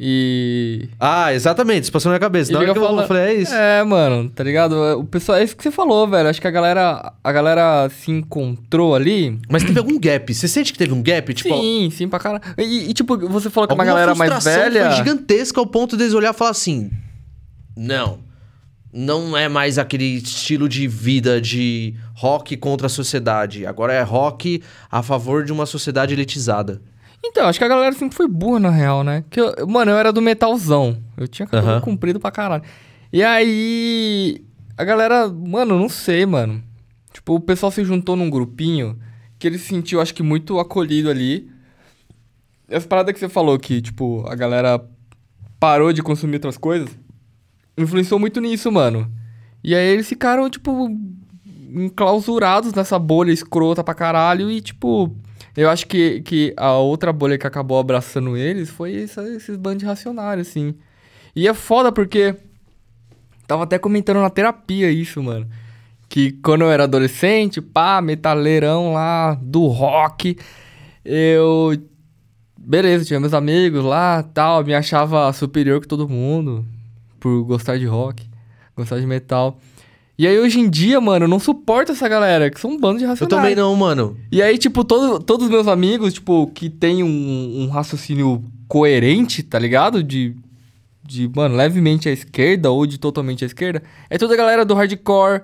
e. Ah, exatamente, isso passou na minha cabeça. Na hora que eu falei, é isso. É, mano, tá ligado? O pessoal, é isso que você falou, velho. Acho que a galera, a galera se encontrou ali. Mas teve algum gap? Você sente que teve um gap? Tipo, sim, sim, pra caralho. E, e, tipo, você falou que uma alguma galera mais velha. foi gigantesca ao ponto deles olhar e falar assim: Não, não é mais aquele estilo de vida de rock contra a sociedade. Agora é rock a favor de uma sociedade elitizada. Então, acho que a galera sempre foi burra, na real, né? Que eu- mano, eu era do metalzão. Eu tinha cabelo Aham. comprido pra caralho. E aí. A galera, mano, não sei, mano. Tipo, o pessoal se juntou num grupinho que ele se sentiu, acho que, muito acolhido ali. E as paradas que você falou que, tipo, a galera parou de consumir outras coisas, influenciou muito nisso, mano. E aí eles ficaram, tipo, enclausurados nessa bolha escrota pra caralho e, tipo, eu acho que, que a outra bolha que acabou abraçando eles foi essa- esses bandos racionários, assim. E é foda porque. Tava até comentando na terapia isso, mano. Que quando eu era adolescente, pá, metaleirão lá do rock, eu. Beleza, tinha meus amigos lá tal, me achava superior que todo mundo por gostar de rock, gostar de metal. E aí hoje em dia, mano, eu não suporto essa galera, que são um bando de Eu racionais. também não, mano. E aí, tipo, todo, todos os meus amigos, tipo, que tem um, um raciocínio coerente, tá ligado? De, de, mano, levemente à esquerda ou de totalmente à esquerda, é toda a galera do hardcore,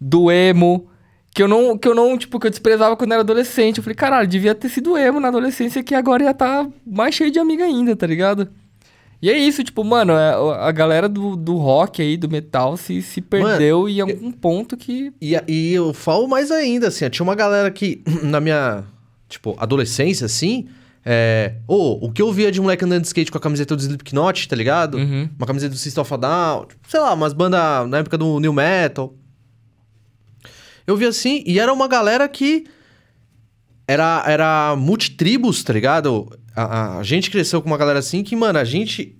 do emo, que eu não, que eu não, tipo, que eu desprezava quando era adolescente. Eu falei, caralho, devia ter sido emo na adolescência, que agora ia estar mais cheio de amiga ainda, tá ligado? E é isso, tipo, mano, é- a galera do, do rock aí, do metal, se, se perdeu em algum ponto que. E, e eu falo mais ainda, assim, tinha uma galera que, na minha, tipo, adolescência, assim, é... Ô, o que eu via de moleque andando de skate com a camiseta do Slipknot, tá ligado? Uhum. Uma camiseta do System of a Down, tipo, sei lá, umas bandas na época do New Metal. Eu via assim, e era uma galera que era, era multitribos, tá ligado? A, a- gente cresceu com uma galera assim que, mano, a gente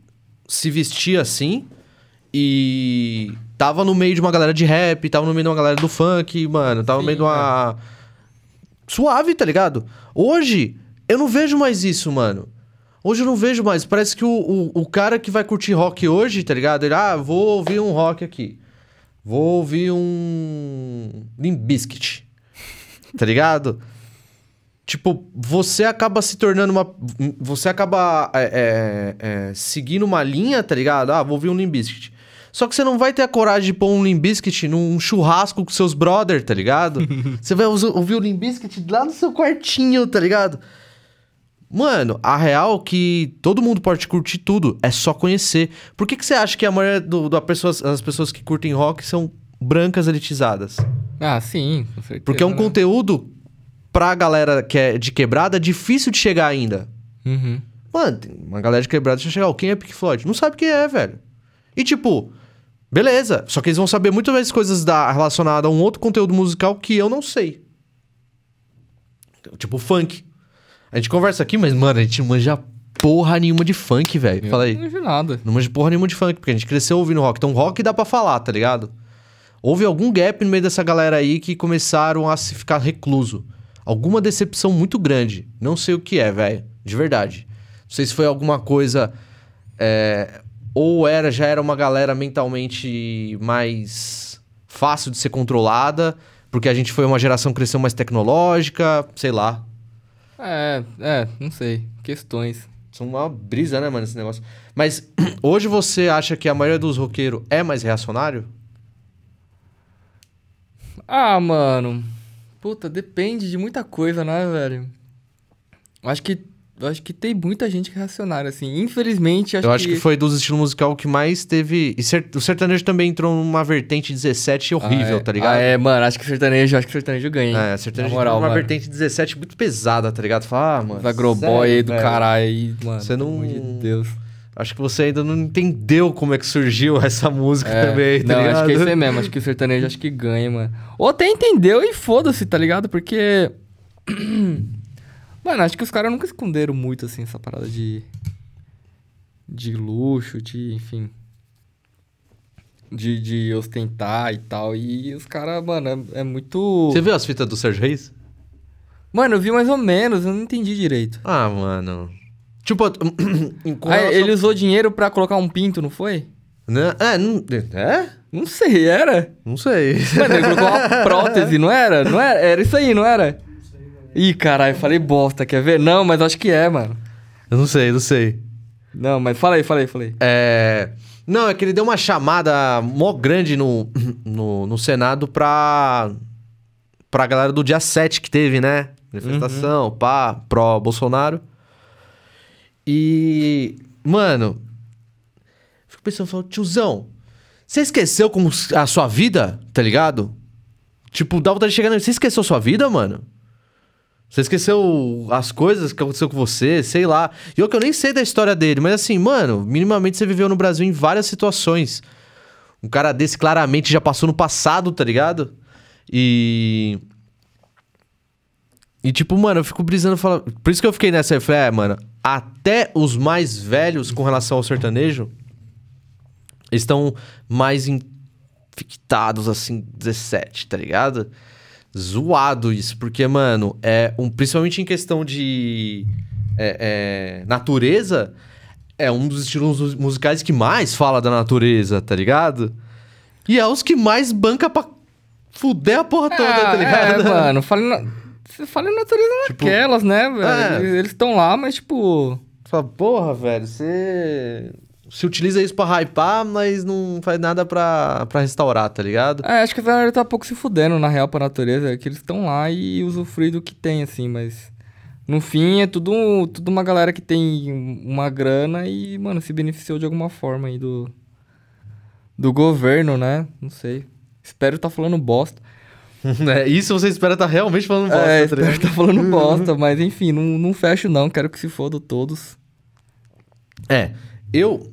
se vestia assim e tava no meio de uma galera de rap, tava no meio de uma galera do funk, mano, tava no Sim, meio de uma. Suave, tá ligado? Hoje, eu não vejo mais isso, mano. Hoje eu não vejo mais. Parece que o, o, o cara que vai curtir rock hoje, tá ligado? Ele, ah, vou ouvir um rock aqui. Vou ouvir um. Limp Bizkit. Tá ligado? Tipo, você acaba se tornando uma. Você acaba é, é, é, seguindo uma linha, tá ligado? Ah, vou ouvir um Limp Bizkit. Só que você não vai ter a coragem de pôr um Limp Bizkit num churrasco com seus brother, tá ligado? você vai ouvir o Limp Bizkit lá no seu quartinho, tá ligado? Mano, a real é que todo mundo pode curtir tudo, é só conhecer. Por que, que você acha que a maioria do, da pessoas, as pessoas que curtem rock são brancas elitizadas? Ah, sim, com certeza. Porque é um né? conteúdo pra galera que é de quebrada difícil de chegar ainda. Uhum. Mano, uma galera de quebrada já chegar, "Ó, quem é Pink Floyd? Não sabe quem é, velho. E tipo, beleza. Só que eles vão saber muito mais coisas da, relacionadas a um outro conteúdo musical que eu não sei. Tipo, funk. A gente conversa aqui, mas, mano, a gente não manja porra nenhuma de funk, velho. Fala aí. Não vi nada. Não manja porra nenhuma de funk, porque a gente cresceu ouvindo rock. Então, rock dá pra falar, tá ligado? Houve algum gap no meio dessa galera aí que começaram a se ficar recluso. Alguma decepção muito grande. Não sei o que é, velho. De verdade. Não sei se foi alguma coisa. é, ou era, já era uma galera mentalmente mais fácil de ser controlada, porque a gente foi uma geração que cresceu mais tecnológica, sei lá. É, é, não sei. Questões. São uma brisa, né, mano, esse negócio. Mas hoje você acha que a maioria dos roqueiros é mais reacionário? Ah, mano. Puta, depende de muita coisa, né, velho? Eu acho que. Eu acho que tem muita gente que é reacionária, assim. Infelizmente, acho eu acho que... foi dos estilos musical que mais teve. E o sertanejo também entrou numa vertente 17 horrível, Ah, é. tá ligado? Ah, é, mano, acho que sertanejo, acho que sertanejo ganha. hein? É, sertanejo moral, entrou numa mano. vertente 17 muito pesada, tá ligado? Fala, ah, mano. Agroboy do caralho aí, mano. Você não- Pelo amor de Deus. Acho que você ainda não entendeu como é que surgiu essa música É, também, tá não, ligado? acho que é isso aí mesmo. Acho que o sertanejo acho que ganha, mano. Ou até entendeu e foda-se, tá ligado? Porque. mano, acho que os caras nunca esconderam muito, assim, essa parada de. De luxo, de. Enfim. De, de ostentar e tal. E os caras, mano, é, é muito. Você viu as fitas do Sérgio Reis? Mano, eu vi mais ou menos, eu não entendi direito. Ah, mano. Tipo, Ah, relação- ele usou dinheiro pra colocar um pinto, não foi? Né? É, não... é? Não sei, era? Não sei. Mano, ele colocou uma prótese, não era? Não era? Era isso aí, não era? Ih, caralho, falei bosta, quer ver? Não, mas acho que é, mano. Eu não sei, não sei. Não, mas fala aí, fala aí, fala aí. É... Não, é que ele deu uma chamada mó grande no, no, no Senado pra... pra galera do dia 7 que teve, né? Manifestação, pá, pró-Bolsonaro. E... Mano... Fico pensando, falo, tiozão, você esqueceu como a sua vida, tá ligado? Tipo, dá vontade de chegar... nele, Você esqueceu sua vida, mano? Você esqueceu as coisas que aconteceu com você, sei lá. E eu que eu nem sei da história dele, mas assim, mano, minimamente você viveu no Brasil em várias situações. Um cara desse claramente já passou no passado, tá ligado? E. E tipo, mano, eu fico brisando falando. Por isso que eu fiquei nessa. Eu falei, é, mano, até os mais velhos com relação ao sertanejo estão mais infectados, assim, 17, tá ligado? Zoado isso, porque, mano, é um, principalmente em questão de é, é, natureza, é um dos estilos mus- musicais que mais fala da natureza, tá ligado? E é os que mais banca pra fuder a porra toda, tá ligado? É, mano, fala na... Você fala em natureza Tipo, naquelas, né, velho? é. Eles- estão lá, mas, tipo... Fala, porra, velho, você. Você utiliza isso pra hypar, mas não faz nada pra, pra restaurar, tá ligado? É, acho que a galera tá pouco se fudendo, na real, pra natureza. É que eles estão lá e usufruem do que tem, assim, mas... No fim, é tudo, tudo uma galera que tem uma grana e, mano, se beneficiou de alguma forma aí do... Do governo, né? Não sei. Espero tá falando bosta. É, isso você espera tá realmente falando bosta, é, tá espero tá falando bosta, mas enfim, não, não fecho não. Quero que se fodam todos. É, eu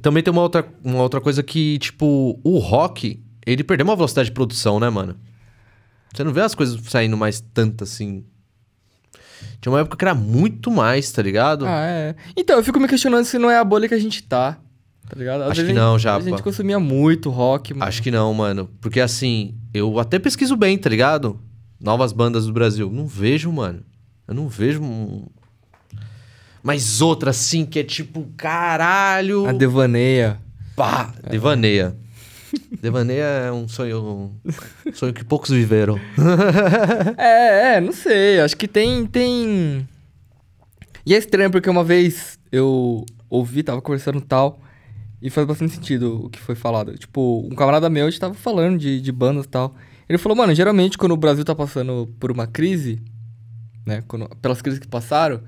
também tem uma outra, uma outra coisa que, tipo, o rock, ele perdeu uma velocidade de produção, né, mano? Você não vê as coisas saindo mais tanto assim. Tinha uma época que era muito mais, tá ligado? Ah, é. Então, eu fico me questionando se não é a bolha que a gente tá. Tá ligado? Às Acho que não, Japa. A gente consumia muito rock, mano. Acho que não, mano. Porque assim, eu até pesquiso bem, tá ligado? Novas bandas do Brasil. Não vejo, mano. Eu não vejo. um- Mas outra, assim, que é tipo, caralho. A Devaneia. Pá! Devaneia. Devaneia é um sonho. Um sonho que poucos viveram. É, é, não sei. Acho que tem, tem. E é estranho porque uma vez eu ouvi, tava conversando tal, e faz bastante sentido o que foi falado. Tipo, um camarada meu, a gente tava falando de, de bandas e tal. Ele falou, mano, geralmente quando o Brasil tá passando por uma crise, né, quando- pelas crises que passaram,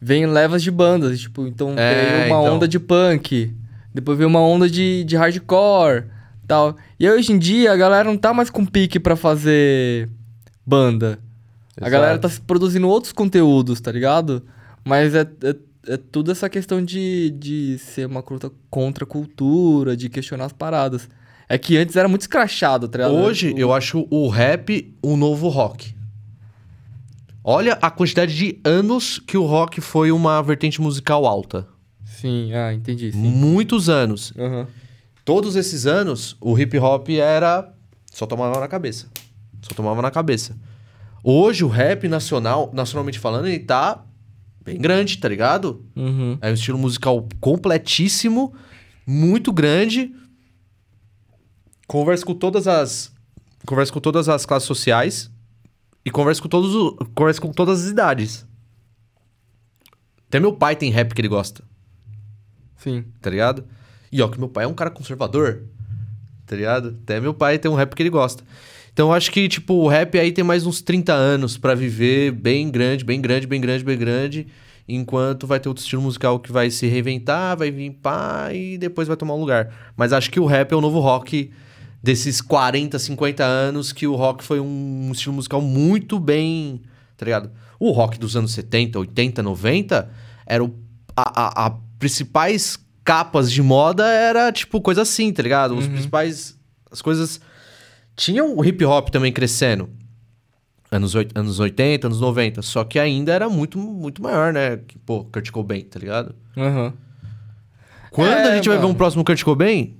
vem levas de bandas. Tipo, então É, veio uma então. onda de punk, depois veio uma onda de, de hardcore tal. E aí, hoje em dia a galera não tá mais com pique pra fazer banda. A galera tá se produzindo outros conteúdos, tá ligado? Mas é, é, é tudo essa questão de, de ser uma luta contra a cultura, de questionar as paradas. É que antes era muito escrachado, tá ligado? Hoje O- eu acho o rap o novo rock. Olha a quantidade de anos que o rock foi uma vertente musical alta. Sim, ah, entendi, sim. Muitos anos. Aham. Todos esses anos, o hip hop era. Só tomava na cabeça. Só tomava na cabeça. Hoje, o rap nacional, nacionalmente falando, ele tá bem grande, tá ligado? Uhum. É um estilo musical completíssimo, muito grande. Conversa com todas as. Conversa com todas as classes sociais. E conversa com todos conversa com todas as idades. Até meu pai tem rap que ele gosta Sim. tá ligado? E ó, que meu pai é um cara conservador, tá ligado? Até meu pai tem um rap que ele gosta. Então eu acho que, tipo, o rap aí tem mais uns 30 anos pra viver bem grande, bem grande, bem grande, bem grande. Enquanto vai ter outro estilo musical que vai se reinventar, vai vir pá e depois vai tomar um lugar. Mas acho que o rap é o novo rock desses 40, 50 anos, que o rock foi um estilo musical muito bem, tá ligado? O rock dos anos 70, 80, 90 era o, a, a- a principais capas de moda era tipo coisa assim, tá ligado? Os principais as coisas tinham o hip hop também crescendo. Anos, anos 80, anos 90, só que ainda era muito muito maior, né? Que, pô, Kurt Cobain, tá ligado? Aham. Quando É, a gente vai ver mano. um próximo Kurt Cobain?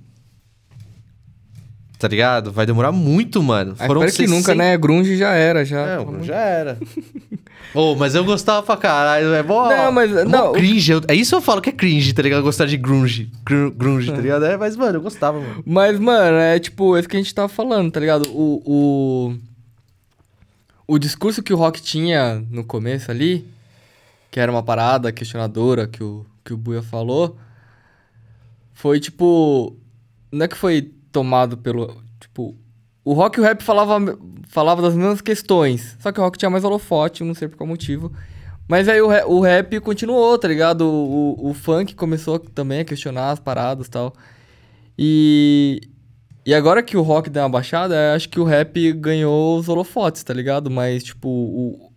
Tá ligado? Vai demorar muito, mano. Ah, espero que nunca, né? Grunge já era, já. É, mano, já era. Ô, mas eu gostava pra caralho. É mó, Não, mas- mó não, cringe. eu- é isso que eu falo que é cringe, tá ligado? Gostar de grunge. Gru- Grunge, tá ligado? É, mas, mano, eu gostava, mano. Mas, mano, é tipo, esse que a gente tava falando, tá ligado? O, o, o discurso que o rock tinha no começo ali, que era uma parada questionadora que o, que o Buia falou, foi tipo. Não é que foi tomado pelo. Tipo. O rock e o rap falava, falava das mesmas questões. Só que o rock tinha mais holofote, não sei por qual motivo. Mas aí o, o rap continuou, tá ligado? O, o, o funk começou também a questionar as paradas e tal. E, e agora que o rock deu uma baixada, acho que o rap ganhou os holofotes, tá ligado? Mas, tipo, o...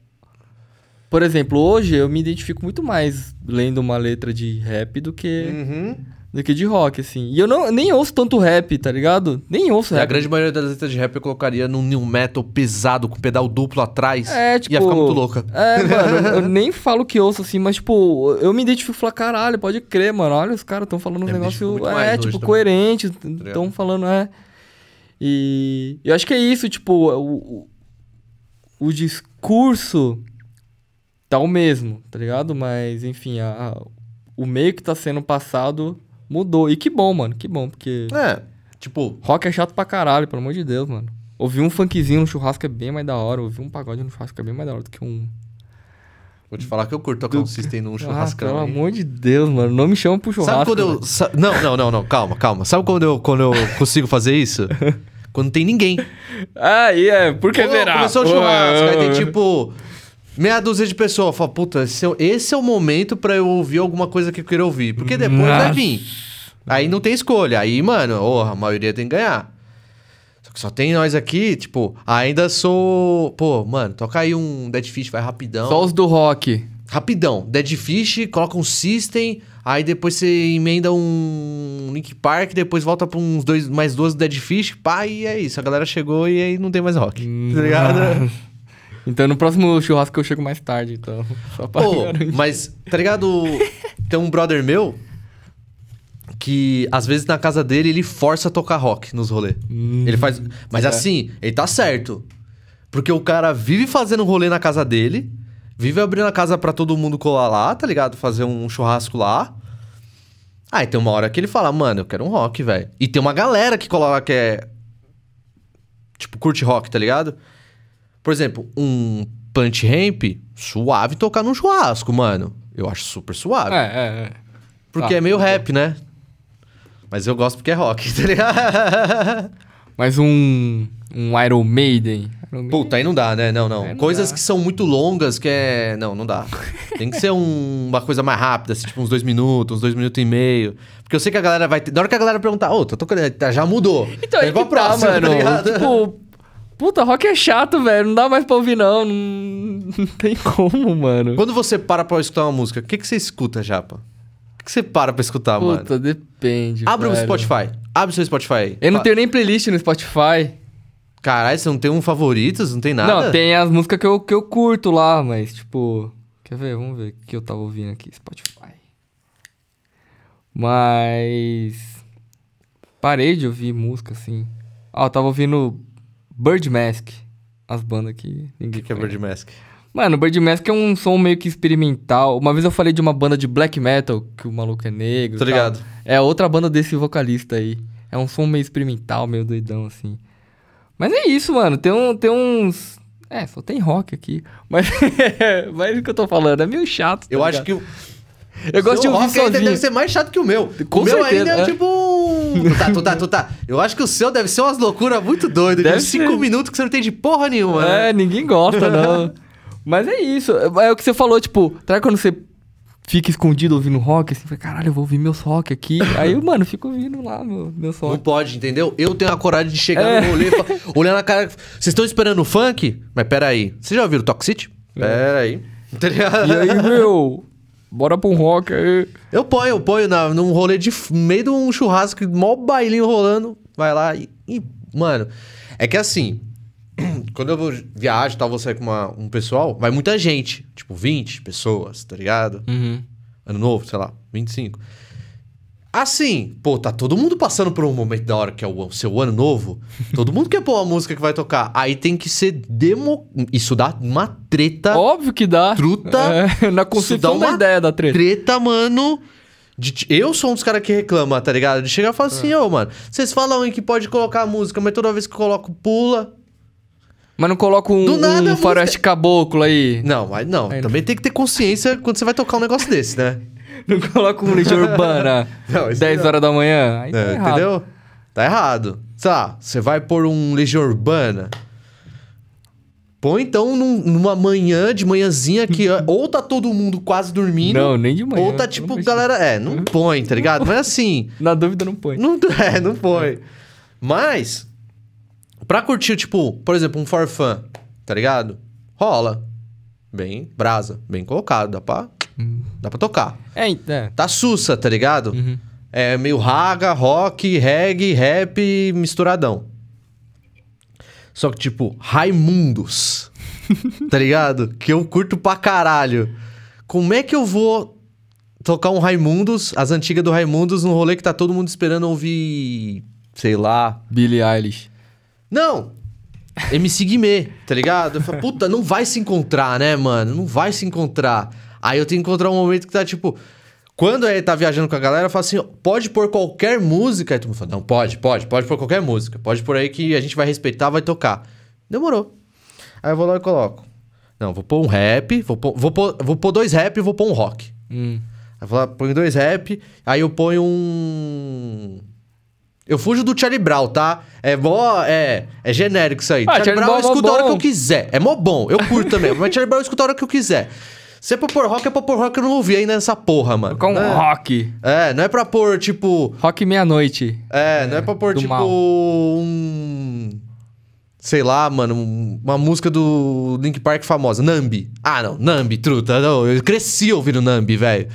Por exemplo, hoje eu me identifico muito mais lendo uma letra de rap do que, Uhum. Do que de rock, assim. E eu não, nem ouço tanto rap, tá ligado? Nem ouço A rap. grande maioria das letras de rap eu colocaria num new metal pesado, com pedal duplo atrás. É, tipo... Ia ficar muito louca. É, mano, eu nem falo que ouço assim, mas, tipo, eu me identifico e falo, caralho, pode crer, mano. Olha, os caras estão falando um Eu identifico negócio, é, tipo, coerente, estão falando, é. E eu acho que é isso, tipo, o, o, o discurso tá o mesmo, tá ligado? Mas, enfim, a, a- o meio que tá sendo passado mudou. E que bom, mano, que bom, porque É, tipo, rock é chato pra caralho, pelo amor de Deus, mano. Ouvir um funkzinho no churrasco é bem mais da hora, ouvir um pagode no churrasco é bem mais da hora do que um vou te falar que eu curto tocar um system num Ah, churrascão. pelo hein? amor de Deus, mano. Não me chama pro churrasco. Sabe quando eu. sa- Não, não, não, não, calma, calma. Sabe quando eu, quando eu consigo fazer isso? quando não tem ninguém. Ah, e é. Por que Pô, será? Começou o churrasco, aí tem ah, tipo. Meia dúzia de pessoas. Fala, puta, esse é, o- esse é o momento pra eu ouvir alguma coisa que eu queira ouvir. Porque depois vai Nossa. vir. Aí não tem escolha. Aí, mano, oh, a maioria tem que ganhar. Só que só tem nós aqui, tipo, ainda sou. Pô, mano, toca aí um Dead Fish, vai rapidão. Só os do rock. Rapidão. Dead Fish, coloca um System, aí depois você emenda um Link Park, depois volta pra uns dois, mais duas Dead Fish, pá, e é isso. A galera chegou e aí não tem mais rock. Tá ligado? Então no próximo churrasco eu chego mais tarde, então. Só pra Pô, garantir. mas, tá ligado? Tem um brother meu que às vezes na casa dele ele força a tocar rock nos rolês. ele faz. Mas é. assim, ele tá certo. Porque o cara vive fazendo rolê na casa dele, vive abrindo a casa pra todo mundo colar lá, tá ligado? Fazer um churrasco lá. Aí tem uma hora que ele fala, mano, eu quero um rock, velho. E tem uma galera que cola lá que é. Tipo, curte rock, tá ligado? Por exemplo, um punch ramp, suave tocar num churrasco, mano. Eu acho super suave. É, é, é. Porque Tá, é meio tá rap, né? Mas eu gosto porque é rock, tá ligado? Mas um. Um Iron Maiden. Iron Maiden. Puta, aí não dá, né? Não, não. É, não Coisas dá. que são muito longas que é. Não, não dá. Tem que ser um- uma coisa mais rápida, assim, tipo uns dois minutos, uns dois minutos e meio. Porque eu sei que a galera vai ter. Na hora que a galera perguntar, ô, tô tocando. tá, Já mudou. Então aí Vai que pra tá, próxima, mano. ligado? tipo, puta, rock é chato, velho. Não dá mais pra ouvir, não. Não, não tem como, mano. Quando você para pra escutar uma música, o que, que você escuta, Japa? O que, que você para pra escutar, mano? Puta, depende. Abre o. Spotify. Abre o seu Spotify aí. Eu não Fa- tenho nem playlist no Spotify. Caralho, você não tem um favoritos? Não tem nada? Não, tem as músicas que eu, que eu curto lá, mas tipo. Quer ver? Vamos ver o que eu tava ouvindo aqui. Spotify. Mas. Parei de ouvir música assim. Ah, eu tava ouvindo Bird Mask. As bandas que O ninguém que, que é. Bird Mask? Mano, Bird Mask é um som meio que experimental. Uma vez eu falei de uma banda de black metal, que o maluco é negro. Tô tal. ligado. É outra banda desse vocalista aí. É um som meio experimental, meio doidão, assim. Mas é isso, mano. Tem, um, tem uns. É, só tem rock aqui. Mas, mas o que eu tô falando é meio chato. tá Eu acho ligado? que o Eu gosto de ouvir sozinho. deve ser mais chato que o meu. Com o meu certeza, ainda é, é. tipo. Tu tá, tu tá, tu tá. Eu acho que o seu deve ser umas loucuras muito doidas. Deve De cinco ser. minutos que você não tem de porra nenhuma, É, né? ninguém gosta, não. Mas é isso. É o que você falou, tipo, tá quando você fica escondido ouvindo rock, assim, fala, caralho, eu vou ouvir meus rock aqui. Aí, eu, mano, eu fico ouvindo lá meu, meus Não rock. pode, entendeu? Eu tenho a coragem de chegar É. no rolê, e olhando na cara. Vocês estão esperando o funk? Mas peraí. Vocês já ouviram o Toxicity? Peraí. Tá ligado? É. E aí, meu, bora pra um rock aí. Eu ponho, eu ponho na, num rolê de meio de um churrasco, mó bailinho rolando, vai lá e, e- Mano, é que assim, quando eu vou viajo e tal, vou sair com uma- um pessoal, vai muita gente. Tipo, 20 pessoas, tá ligado? Uhum. Ano novo, sei lá, 25. Assim, pô, tá todo mundo passando por um momento da hora que é o seu ano novo. Todo mundo quer pôr uma música que vai tocar. Aí tem que ser demo. Isso dá uma treta. Óbvio que dá. Truta. É, na dá da uma ideia da treta. treta, mano. de eu sou um dos caras que reclama, tá ligado? De chegar e falar assim, ô, mano, vocês falam aí que pode colocar a música, mas toda vez que eu coloco, pula. Mas não coloca um, Do nada um música- faroeste caboclo aí. Não, mas não. Aí não. também tem que ter consciência quando você vai tocar um negócio desse, né? Não coloca um Legião Urbana Não, isso 10 não. horas da manhã. Aí tá É, errado. entendeu? Tá errado. Sei lá, você vai pôr um Legião Urbana. Põe então num- numa manhã, de manhãzinha, que ou tá todo mundo quase dormindo. Não, nem de manhã. Ou tá tipo, não galera. É, não põe, tá ligado? Mas assim. Na dúvida, não põe. Não, é, não foi. Mas, pra curtir, tipo, por exemplo, um forfã, tá ligado? Rola. Bem brasa, bem colocado, dá pra, dá pra tocar. É, é. Tá sussa, tá ligado? Uhum. É meio raga, rock, reggae, rap misturadão. Só que, tipo, Raimundos, tá ligado? Que eu curto pra caralho. Como é que eu vou tocar um Raimundos, as antigas do Raimundos, num rolê que tá todo mundo esperando ouvir, sei lá. Billie Eilish. Não! MC Guimê, tá ligado? Eu falo, puta, não vai se encontrar, né, mano? Não vai se encontrar. Aí eu tenho que encontrar um momento que tá tipo. Quando ele tá viajando com a galera, eu falo assim: pode pôr qualquer música. Aí todo mundo fala: não, pode, pode, pode pôr qualquer música. Pode pôr aí que a gente vai respeitar, vai tocar. Demorou. Aí eu vou lá e coloco. Não, vou pôr um rap, vou pôr, vou pôr, vou pôr dois rap e vou pôr um rock. Hum. Aí eu vou lá, ponho dois rap, aí eu ponho um. Eu fujo do Charlie Brown, tá? É mó. É, é genérico isso aí. Ah, Charlie, Charlie Brown eu Brown é mó escuto a hora que eu quiser. É mó bom, eu curto também. Mas Charlie Brown eu escuto a hora que eu quiser. Se é pra pôr rock, é pra pôr rock, eu não ouvi ainda nessa porra, mano. Com é, rock. é, não é pra pôr, tipo. Rock meia-noite. É, não é pra pôr, tipo. mal. Um. Sei lá, mano, um- uma música do Link Park famosa, Nambi. Ah, não, Nambi, truta. Não, eu cresci ouvindo Nambi, velho.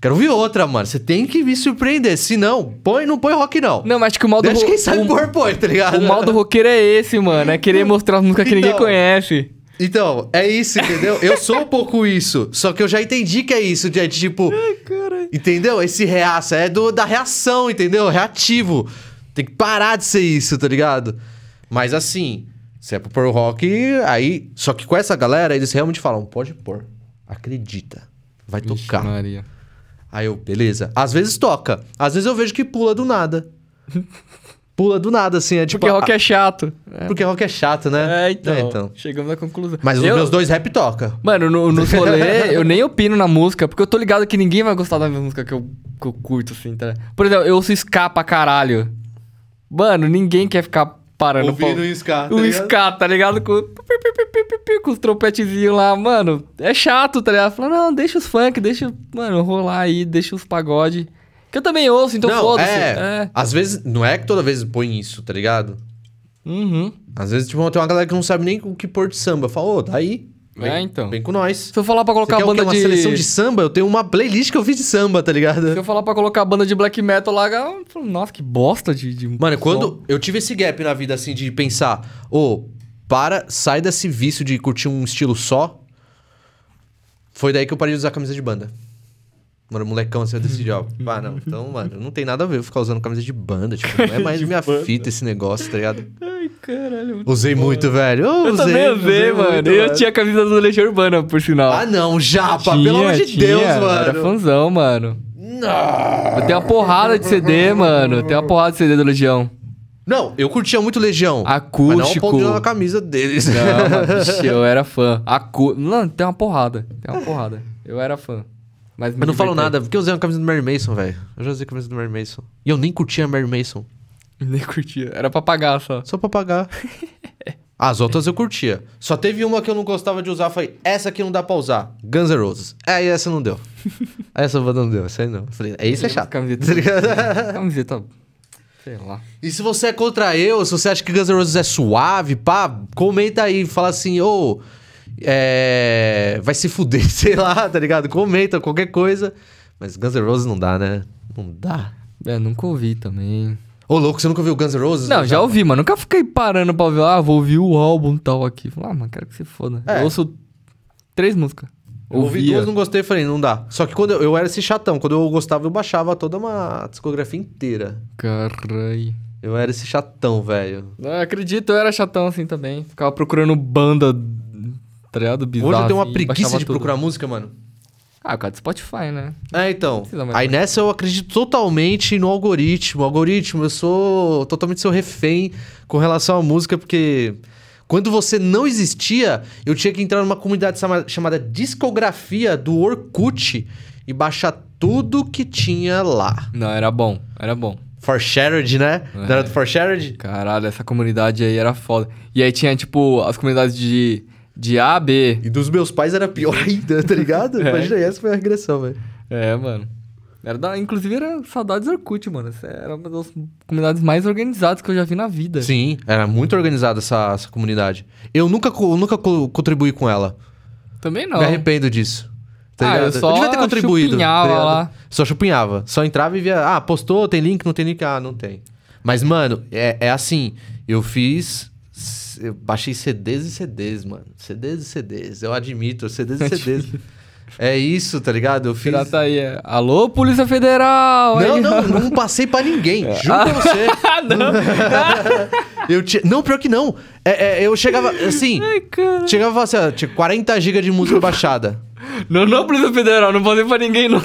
Quero ouvir outra, mano. Você tem que me surpreender. Se não, põe, não põe rock, não. Não, mas acho que o mal do Deixa ro- quem sabe o, pôr, põe, tá ligado? o mal do roqueiro é esse, mano. É querer mostrar as músicas que ninguém Então. conhece. Então, é isso, entendeu? Eu sou um pouco isso. Só que eu já entendi que é isso. De, de, tipo, Entendeu? Esse reaça é do, da reação, entendeu? Reativo. Tem que parar de ser isso, tá ligado? Mas assim, se é pro pôr rock, aí. Só que com essa galera, eles realmente falam: pode pôr. Acredita. Vai Vixe, tocar. Maria. Aí eu, beleza. Às vezes toca. Às vezes eu vejo que pula do nada. pula do nada, assim. É tipo. Porque rock a- é chato. É, Porque rock é chato, né? É, então, É, então. Chegamos à conclusão. Mas Eu- os meus dois rap toca. Mano, no, no rolê, eu nem opino na música, porque eu tô ligado que ninguém vai gostar da música que eu, que eu curto, assim, tá? Por exemplo, eu ouço ska pra caralho. Mano, ninguém quer ficar parando Ouvindo pra- o ska, tá O ligado? ska, tá ligado? Com, com os trompetezinhos lá, mano. É chato, tá ligado? Fala, não, deixa os funk, deixa, mano, rolar aí, deixa os pagode. Que eu também ouço, então foda-se. é, É. Às vezes, não é que toda vez põe isso, tá ligado? Uhum. Às vezes, tipo, tem uma galera que não sabe nem o que pôr de samba. Fala, ô, daí. Vem, É, então. Vem com nós. Se eu falar pra colocar a banda uma de... seleção de samba? Eu tenho uma playlist que eu fiz de samba, tá ligado? Se eu falar pra colocar a banda de black metal lá, eu falo, nossa, que bosta de... de Mano, som. quando eu tive esse gap na vida, assim, de pensar, ô, para, sai desse vício de curtir um estilo só. Foi daí que eu parei de usar camisa de banda. Mano, molecão, assim, eu decidi, ó, pá, não. Então, mano, não tem nada a ver eu ficar usando camisa de banda, tipo, não é mais minha banda. fita esse negócio, tá ligado? Ai, caralho. muito Usei bom. muito, velho. Eu, Eu usei, também usei, mano. muito, eu velho. tinha a camisa do Legião Urbana, por sinal. Ah, não, japa, Tinha, pelo amor de tinha, Deus, Era mano. fãzão, mano. Não. Eu tenho uma porrada de CD, mano. Tenho uma porrada de CD do Legião. Não, eu curtia muito Legião. Mas não ao Acústico. ponto de usar a camisa deles. Não, mano, vixe, eu era fã. Acu... Não, tem uma porrada. Tem uma porrada. Eu era fã. Mas, Eu não falo nada, porque eu usei uma camisa do Mary Mason, velho. Eu já usei a camisa do Mary Mason. E eu nem curtia a Mary Mason. Nem curtia. Era pra pagar só. Só pra pagar. As outras eu curtia. Só teve uma que eu não gostava de usar, foi essa aqui não dá pra usar. Guns N' Roses. É, e essa não deu. essa não deu, essa aí não. Falei, é isso é chato. Camiseta. Tá ligado? Camiseta. Sei lá. E se você é contra eu, se você acha que Guns N' Roses é suave, pá, comenta aí, fala assim, ô, é... vai se fuder, sei lá, tá ligado? Comenta qualquer coisa. Mas Guns N' Roses não dá, né? Não dá. É, nunca ouvi também. Ô, louco, você nunca ouviu Guns N' Roses? Não, já ouvi, mas nunca fiquei parando pra ouvir. Ah, vou ouvir o álbum tal aqui. Falei, Ah, mano, quero que se foda. É. Eu ouço três músicas. Eu ouvi Ouvia. duas, não gostei, falei, não dá. Só que quando eu, eu era esse chatão, quando eu gostava, eu baixava toda uma discografia inteira. Caralho. Eu era esse chatão, velho. Não, acredito, eu era chatão assim também. Ficava procurando banda, tá ligado? Bizarro, Hoje eu tenho uma preguiça de tudo. procurar música, mano. Ah, causa do Spotify, né? É, então. Aí nessa eu acredito totalmente no algoritmo. Algoritmo, eu sou totalmente seu refém com relação à música, porque quando você não existia, eu tinha que entrar numa comunidade chama- chamada Discografia do Orkut e baixar tudo que tinha lá. Não, era bom, era bom. For Shared, né? Não era do For Shared? Caralho, essa comunidade aí era foda. E aí tinha, tipo, as comunidades de, de A, B. E dos meus pais era pior ainda, tá ligado? É. Imagina essa foi a regressão, velho. É, mano. Era da, inclusive era saudades Orkut, mano. Essa era uma das comunidades mais organizadas que eu já vi na vida. Sim, era muito organizada essa, essa comunidade. Eu nunca, co- nunca co- contribuí com ela. Também não. Me arrependo disso. Tá Ah, ligado? eu só devia ter contribuído. chupinhava tá lá. Só chupinhava. Só entrava e via. Ah, postou, tem link, não tem link? Ah, não tem. Mas, mano, é, é assim. Eu fiz. Eu baixei CDs e CDs, mano. CDs e CDs. Eu admito, CDs e CDs. é isso, tá ligado? Eu fiz. É. Alô, Polícia Federal! Não, Aí- não, não passei pra ninguém. Juro pra você. Não! Eu tinha... Não, pior que não. É, é, eu chegava, assim... Ai, cara. Chegava e falava assim, ó, tinha 40 GB de música baixada. Não, não, Polícia Federal, não passei pra ninguém, não.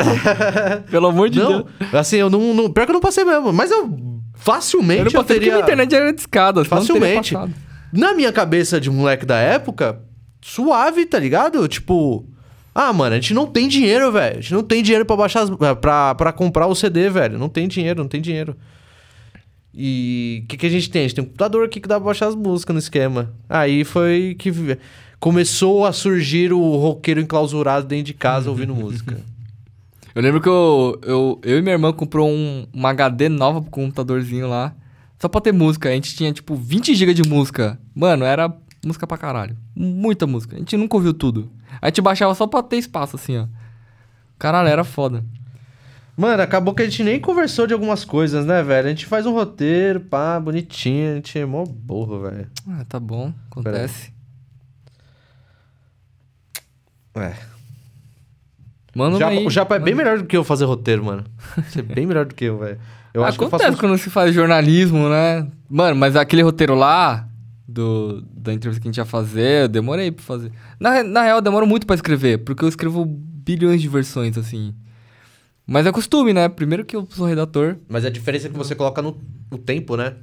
Pelo amor de não, Deus. assim, eu não, não... Pior que eu não passei mesmo. Mas eu facilmente Eu não eu teria... porque minha internet era de escada, senão não teria Facilmente. passado. Na minha cabeça de moleque da época, suave, tá ligado? Tipo... Ah, mano, a gente não tem dinheiro, velho. A gente não tem dinheiro pra baixar... As... Pra, pra comprar o CD, velho. Não tem dinheiro, não tem dinheiro. E o que, que a gente tem? A gente tem um computador aqui que dá pra baixar as músicas no esquema. Aí foi que começou a surgir o roqueiro enclausurado dentro de casa ouvindo música. Eu lembro que eu, eu, eu e minha irmã comprou um, uma HD nova pro computadorzinho lá. Só pra ter música. A gente tinha, tipo, 20 GB de música. Mano, era música pra caralho. Muita música. A gente nunca ouviu tudo. A gente baixava só pra ter espaço, assim, ó. Caralho, era foda. Mano, acabou que a gente nem conversou de algumas coisas, né, velho? A gente faz um roteiro, pá, bonitinho. A gente é mó burro, velho. Ah, tá bom. Acontece. É. Manda O Japa, o Japa é bem melhor do que eu fazer roteiro, mano. Você é bem melhor do que eu, velho. Eu Acontece faço... quando se faz jornalismo, né? Mano, mas aquele roteiro lá, do, da entrevista que a gente ia fazer, eu demorei pra fazer. Na, na real, eu demoro muito pra escrever, porque eu escrevo bilhões de versões, assim. Mas é costume, né? Primeiro que eu sou redator. Mas a diferença é que você coloca no, no tempo, né?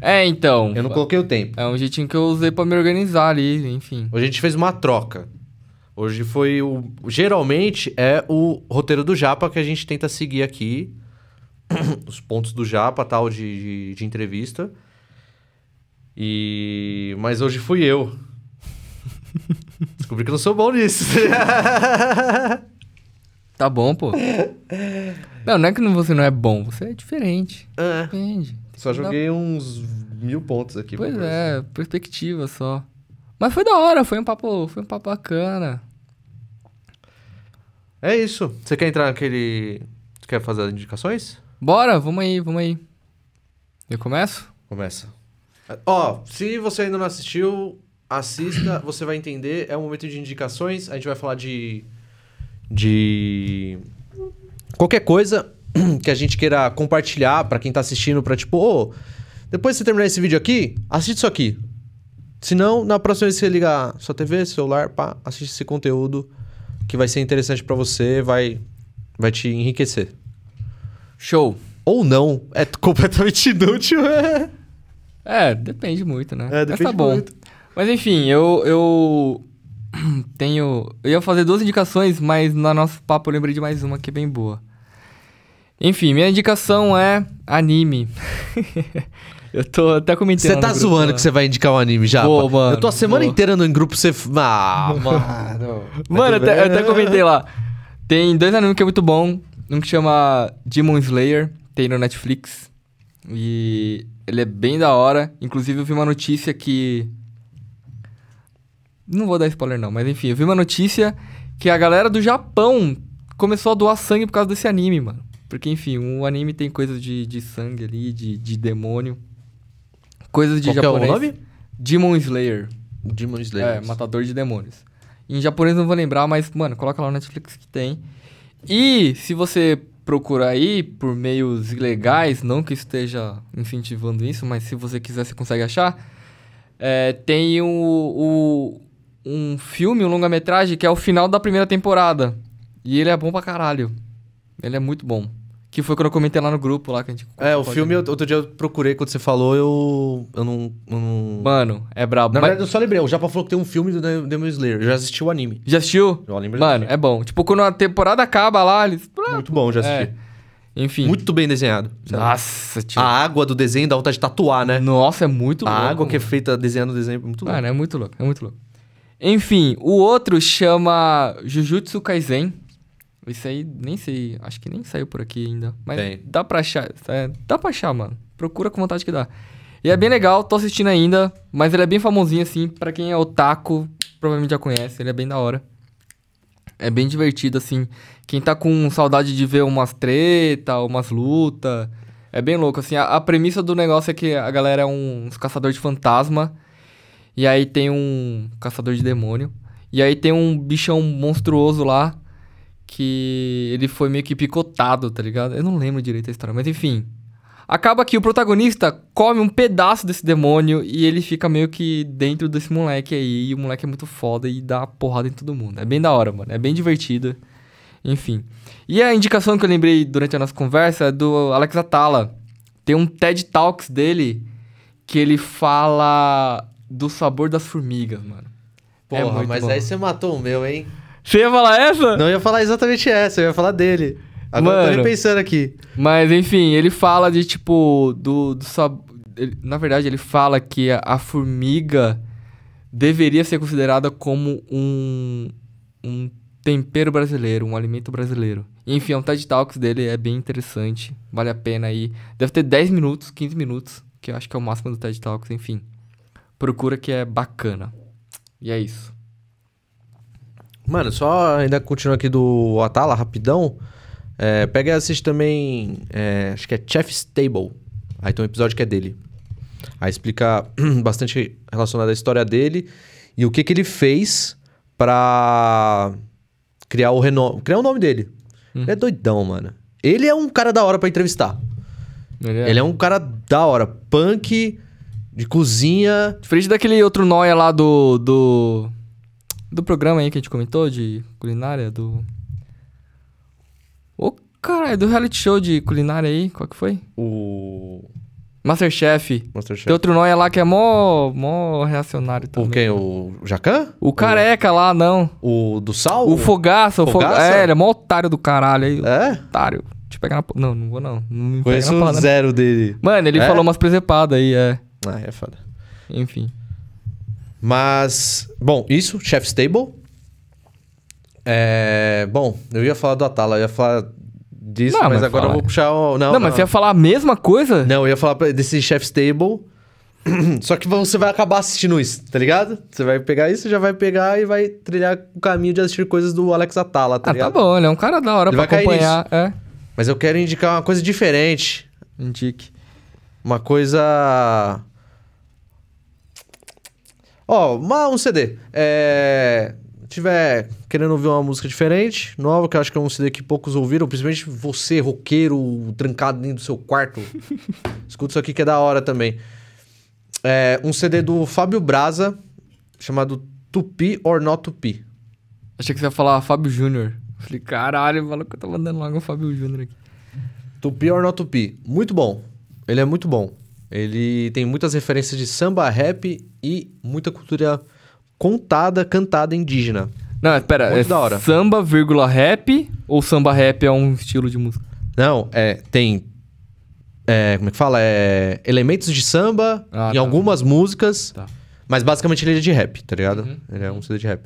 É, então. Eu não coloquei o tempo. É um jeitinho que eu usei pra me organizar ali, enfim. Hoje a gente fez uma troca. Hoje foi o. Geralmente é o roteiro do Japa que a gente tenta seguir aqui. Os pontos do Japa, tal, de, de, de entrevista. E. Mas hoje fui eu. Descobri que eu não sou bom nisso. Tá bom, pô. não, não é que você não é bom, você é diferente. É, Depende. Só joguei uns mil pontos aqui. Pois é, perspectiva só. Mas foi da hora, foi um papo, foi um papo bacana. É isso. Você quer entrar naquele. Você quer fazer as indicações? Bora, vamos aí, vamos aí. Eu começo? Começa. Ó, se você ainda não assistiu, assista, você vai entender. É um momento de indicações. A gente vai falar de. De. Qualquer coisa que a gente queira compartilhar pra quem tá assistindo, pra tipo, ô, depois que você terminar esse vídeo aqui, assiste isso aqui. Se não, na próxima vez que você ligar sua TV, celular, pá, assiste esse conteúdo que vai ser interessante pra você, vai, vai te enriquecer. Show. Ou não, é completamente inútil. É. É, depende muito, né? É, Mas depende tá bom. muito. Mas enfim, eu, eu tenho. Eu ia fazer duas indicações, mas no nosso papo eu lembrei de mais uma que é bem boa. Enfim, minha indicação é anime. eu tô até comentando. Você tá zoando lá. que você vai indicar um anime já? Vou, mano, Eu tô a semana vou. inteira no grupo, você. Ah, mano. Mano, eu até, eu até comentei lá. Tem dois animes que é muito bom. Um que chama Demon Slayer, tem no Netflix. E ele é bem da hora. Inclusive, eu vi uma notícia que. Não vou dar spoiler, não, mas enfim, eu vi uma notícia que a galera do Japão começou a doar sangue por causa desse anime, mano. Porque, enfim, o anime tem coisas de, de sangue ali, de, de demônio. Coisas de Qual que é o japonês. nome? Demon Slayer. Demon Slayer. É, Matador de Demônios. Em japonês não vou lembrar, mas, mano, coloca lá no Netflix que tem. E se você procurar aí por meios ilegais, não que esteja incentivando isso, mas se você quiser, você consegue achar. é, tem o, o- um filme, um longa-metragem, que é o final da primeira temporada. E ele é bom pra caralho. Ele é muito bom. Que foi quando eu comentei lá no grupo lá que a gente. É, o filme, eu- outro dia eu procurei quando você falou, eu. Eu não. eu não- Mano, é brabo. Na Mas- verdade, eu só lembrei. O Japa falou que tem um filme do De- Demon Slayer. Eu já assisti o anime. Já assistiu? Eu lembro Mano, é bom. Tipo, quando a temporada acaba lá, eles. Muito bom, já assisti. É. Enfim. Muito bem desenhado. Nossa, tio. A água do desenho dá vontade de tatuar, né? Nossa, é muito a louco. água que é mano. feita desenhando o desenho é muito louco. Mano, é muito louco, é muito louco. Enfim, o outro chama Jujutsu Kaisen. Isso aí, nem sei, acho que nem saiu por aqui ainda. Mas Tem. dá pra achar, é, dá pra achar, mano. Procura com vontade que dá. E é bem legal, tô assistindo ainda, mas ele é bem famosinho, assim, pra quem é otaku, provavelmente já conhece, ele é bem da hora. É bem divertido, assim. Quem tá com saudade de ver umas treta, umas lutas. É bem louco, assim. A, a premissa do negócio é que a galera é um, uns caçador de fantasma. E aí tem um caçador de demônio. E aí tem um bichão monstruoso lá. Que ele foi meio que picotado, tá ligado? Eu não lembro direito a história, mas enfim. Acaba que o protagonista come um pedaço desse demônio e ele fica meio que dentro desse moleque aí. E o moleque é muito foda e dá porrada em todo mundo. É bem da hora, mano. É bem divertido. Enfim. E a indicação que eu lembrei durante a nossa conversa é do Alex Atala. Tem um TED Talks dele que ele fala do sabor das formigas, mano. É Porra, muito mas bom. aí você matou o meu, hein? Você ia falar essa? Não ia falar exatamente essa, eu ia falar dele. Agora eu tô Mano. pensando aqui. Mas enfim, ele fala de tipo do, do sabor. Na verdade, ele fala que a, a formiga deveria ser considerada como um, um tempero brasileiro, um alimento brasileiro. Enfim, é um TED Talks dele, é bem interessante. Vale a pena aí. Deve ter 10 minutos, 15 minutos, que eu acho que é o máximo do TED Talks, enfim. Procura que é bacana. E é isso. Mano, só ainda continuando aqui do Atala, rapidão. É, pega e assiste também. é, acho que é Chef's Table. Aí tem um episódio que é dele. Aí explica bastante relacionado à história dele e o que, que ele fez pra criar o renome, criar o nome dele. Ele é doidão, mano. Ele é um cara da hora pra entrevistar. Ele é. Ele é um cara da hora. Punk, de cozinha. Diferente daquele outro nóia lá do, do. Do programa aí que a gente comentou, de culinária, do. Ô, caralho, do reality show de culinária aí, qual que foi? O. Masterchef. Masterchef. Tem outro nóia lá que é mó, mó reacionário O também. quem? O Jacan? O careca lá, não. O do Sal? O Fogaça, o Fogaça. Fogaça? É, ele é mó otário do caralho aí. É? Otário. Deixa eu pegar na. Não, não vou não. Não me pega Conheço na o porrada, não. zero dele. Mano, ele É? falou umas presepadas aí, é. Ah, é foda. Enfim. Mas, bom, isso, Chef Stable. É, bom, eu ia falar do Atala, eu ia falar disso, Não, mas, mas agora fala. eu vou puxar o... Não, Não, mas você ia falar a mesma coisa? Não, eu ia falar desse Chef Stable. Só que você vai acabar assistindo isso, tá ligado? Você vai pegar isso, já vai pegar e vai trilhar o caminho de assistir coisas do Alex Atala, tá ah, tá ligado? bom, ele é um cara da hora Ele pra acompanhar. É. Mas eu quero indicar uma coisa diferente. Indique. Uma coisa. Ó, uma- um CD. É. Tiver querendo ouvir uma música diferente, nova, que eu acho que é um CD que poucos ouviram, principalmente você, roqueiro, trancado dentro do seu quarto. Escuta isso aqui que é da hora também. É um CD do Fábio Braza, chamado Tupi or Not Tupi. Achei que você ia falar Fábio Júnior. Falei, caralho, falou que eu tô mandando logo o Fábio Júnior aqui. Tupi or Not Tupi. Muito bom. Ele é muito bom. Ele tem muitas referências de samba, rap e muita cultura contada, cantada indígena. Não, espera, Muito é da hora. samba, vírgula, rap ou samba rap é um estilo de música? Não, é, tem. é, como é que fala? É, elementos de samba Ah, em tá. algumas músicas. Tá. Mas basicamente ele é de rap, tá ligado? Uhum. Ele é um CD de rap.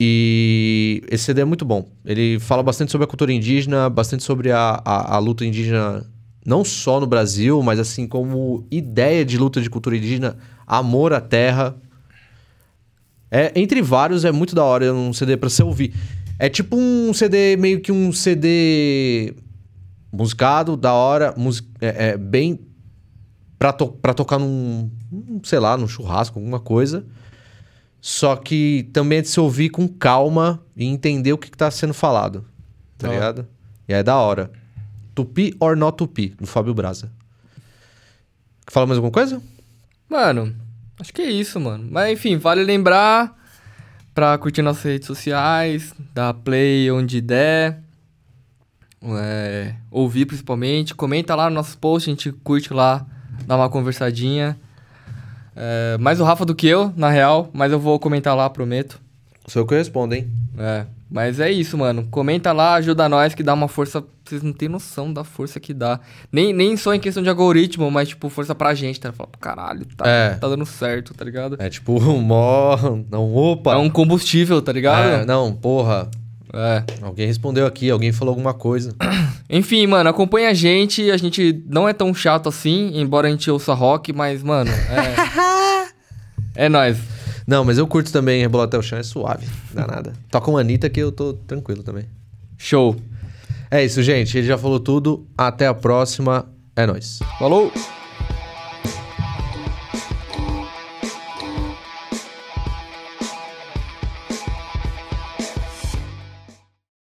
E esse CD é muito bom. Ele fala bastante sobre a cultura indígena, bastante sobre a, a, a luta indígena, não só no Brasil, mas assim como ideia de luta de cultura indígena, amor à terra. É, entre vários, é muito da hora um CD pra você ouvir. É tipo um CD, meio que um CD musicado, da hora, mus- é, é bem pra, to pra tocar num, sei lá, num churrasco, alguma coisa. Só que também é de se ouvir com calma e entender o que, que tá sendo falado. Tá Da hora. ligado? E é da hora. Tupi or not Tupi, do Fábio Braza. Fala mais alguma coisa? Mano, acho que é isso, mano. Mas enfim, vale lembrar pra curtir nossas redes sociais, dar play onde der. É, ouvir principalmente. Comenta lá no nosso post, a gente curte lá, dá uma conversadinha. É, mais o Rafa do que eu, na real, mas eu vou comentar lá, prometo. Sou eu que respondo, hein? É, mas é isso, mano. Comenta lá, ajuda nós que dá uma força. Vocês não têm noção da força que dá. Nem, nem só em questão de algoritmo, mas, tipo, força pra gente, tá? Fala, caralho, tá, É. tá dando certo, tá ligado? É tipo, mó. Não, opa! É um combustível, tá É, ligado? não, porra. É. Alguém respondeu aqui, alguém falou alguma coisa. Enfim, mano, acompanha a gente. A gente não é tão chato assim, embora a gente ouça rock, mas, mano, é. é nóis. Não, mas eu curto também rebolar até o chão, é suave, não dá nada. Toca uma Anitta que eu tô tranquilo também. Show. É isso, gente. Ele já falou tudo. Até a próxima. É nóis. Falou!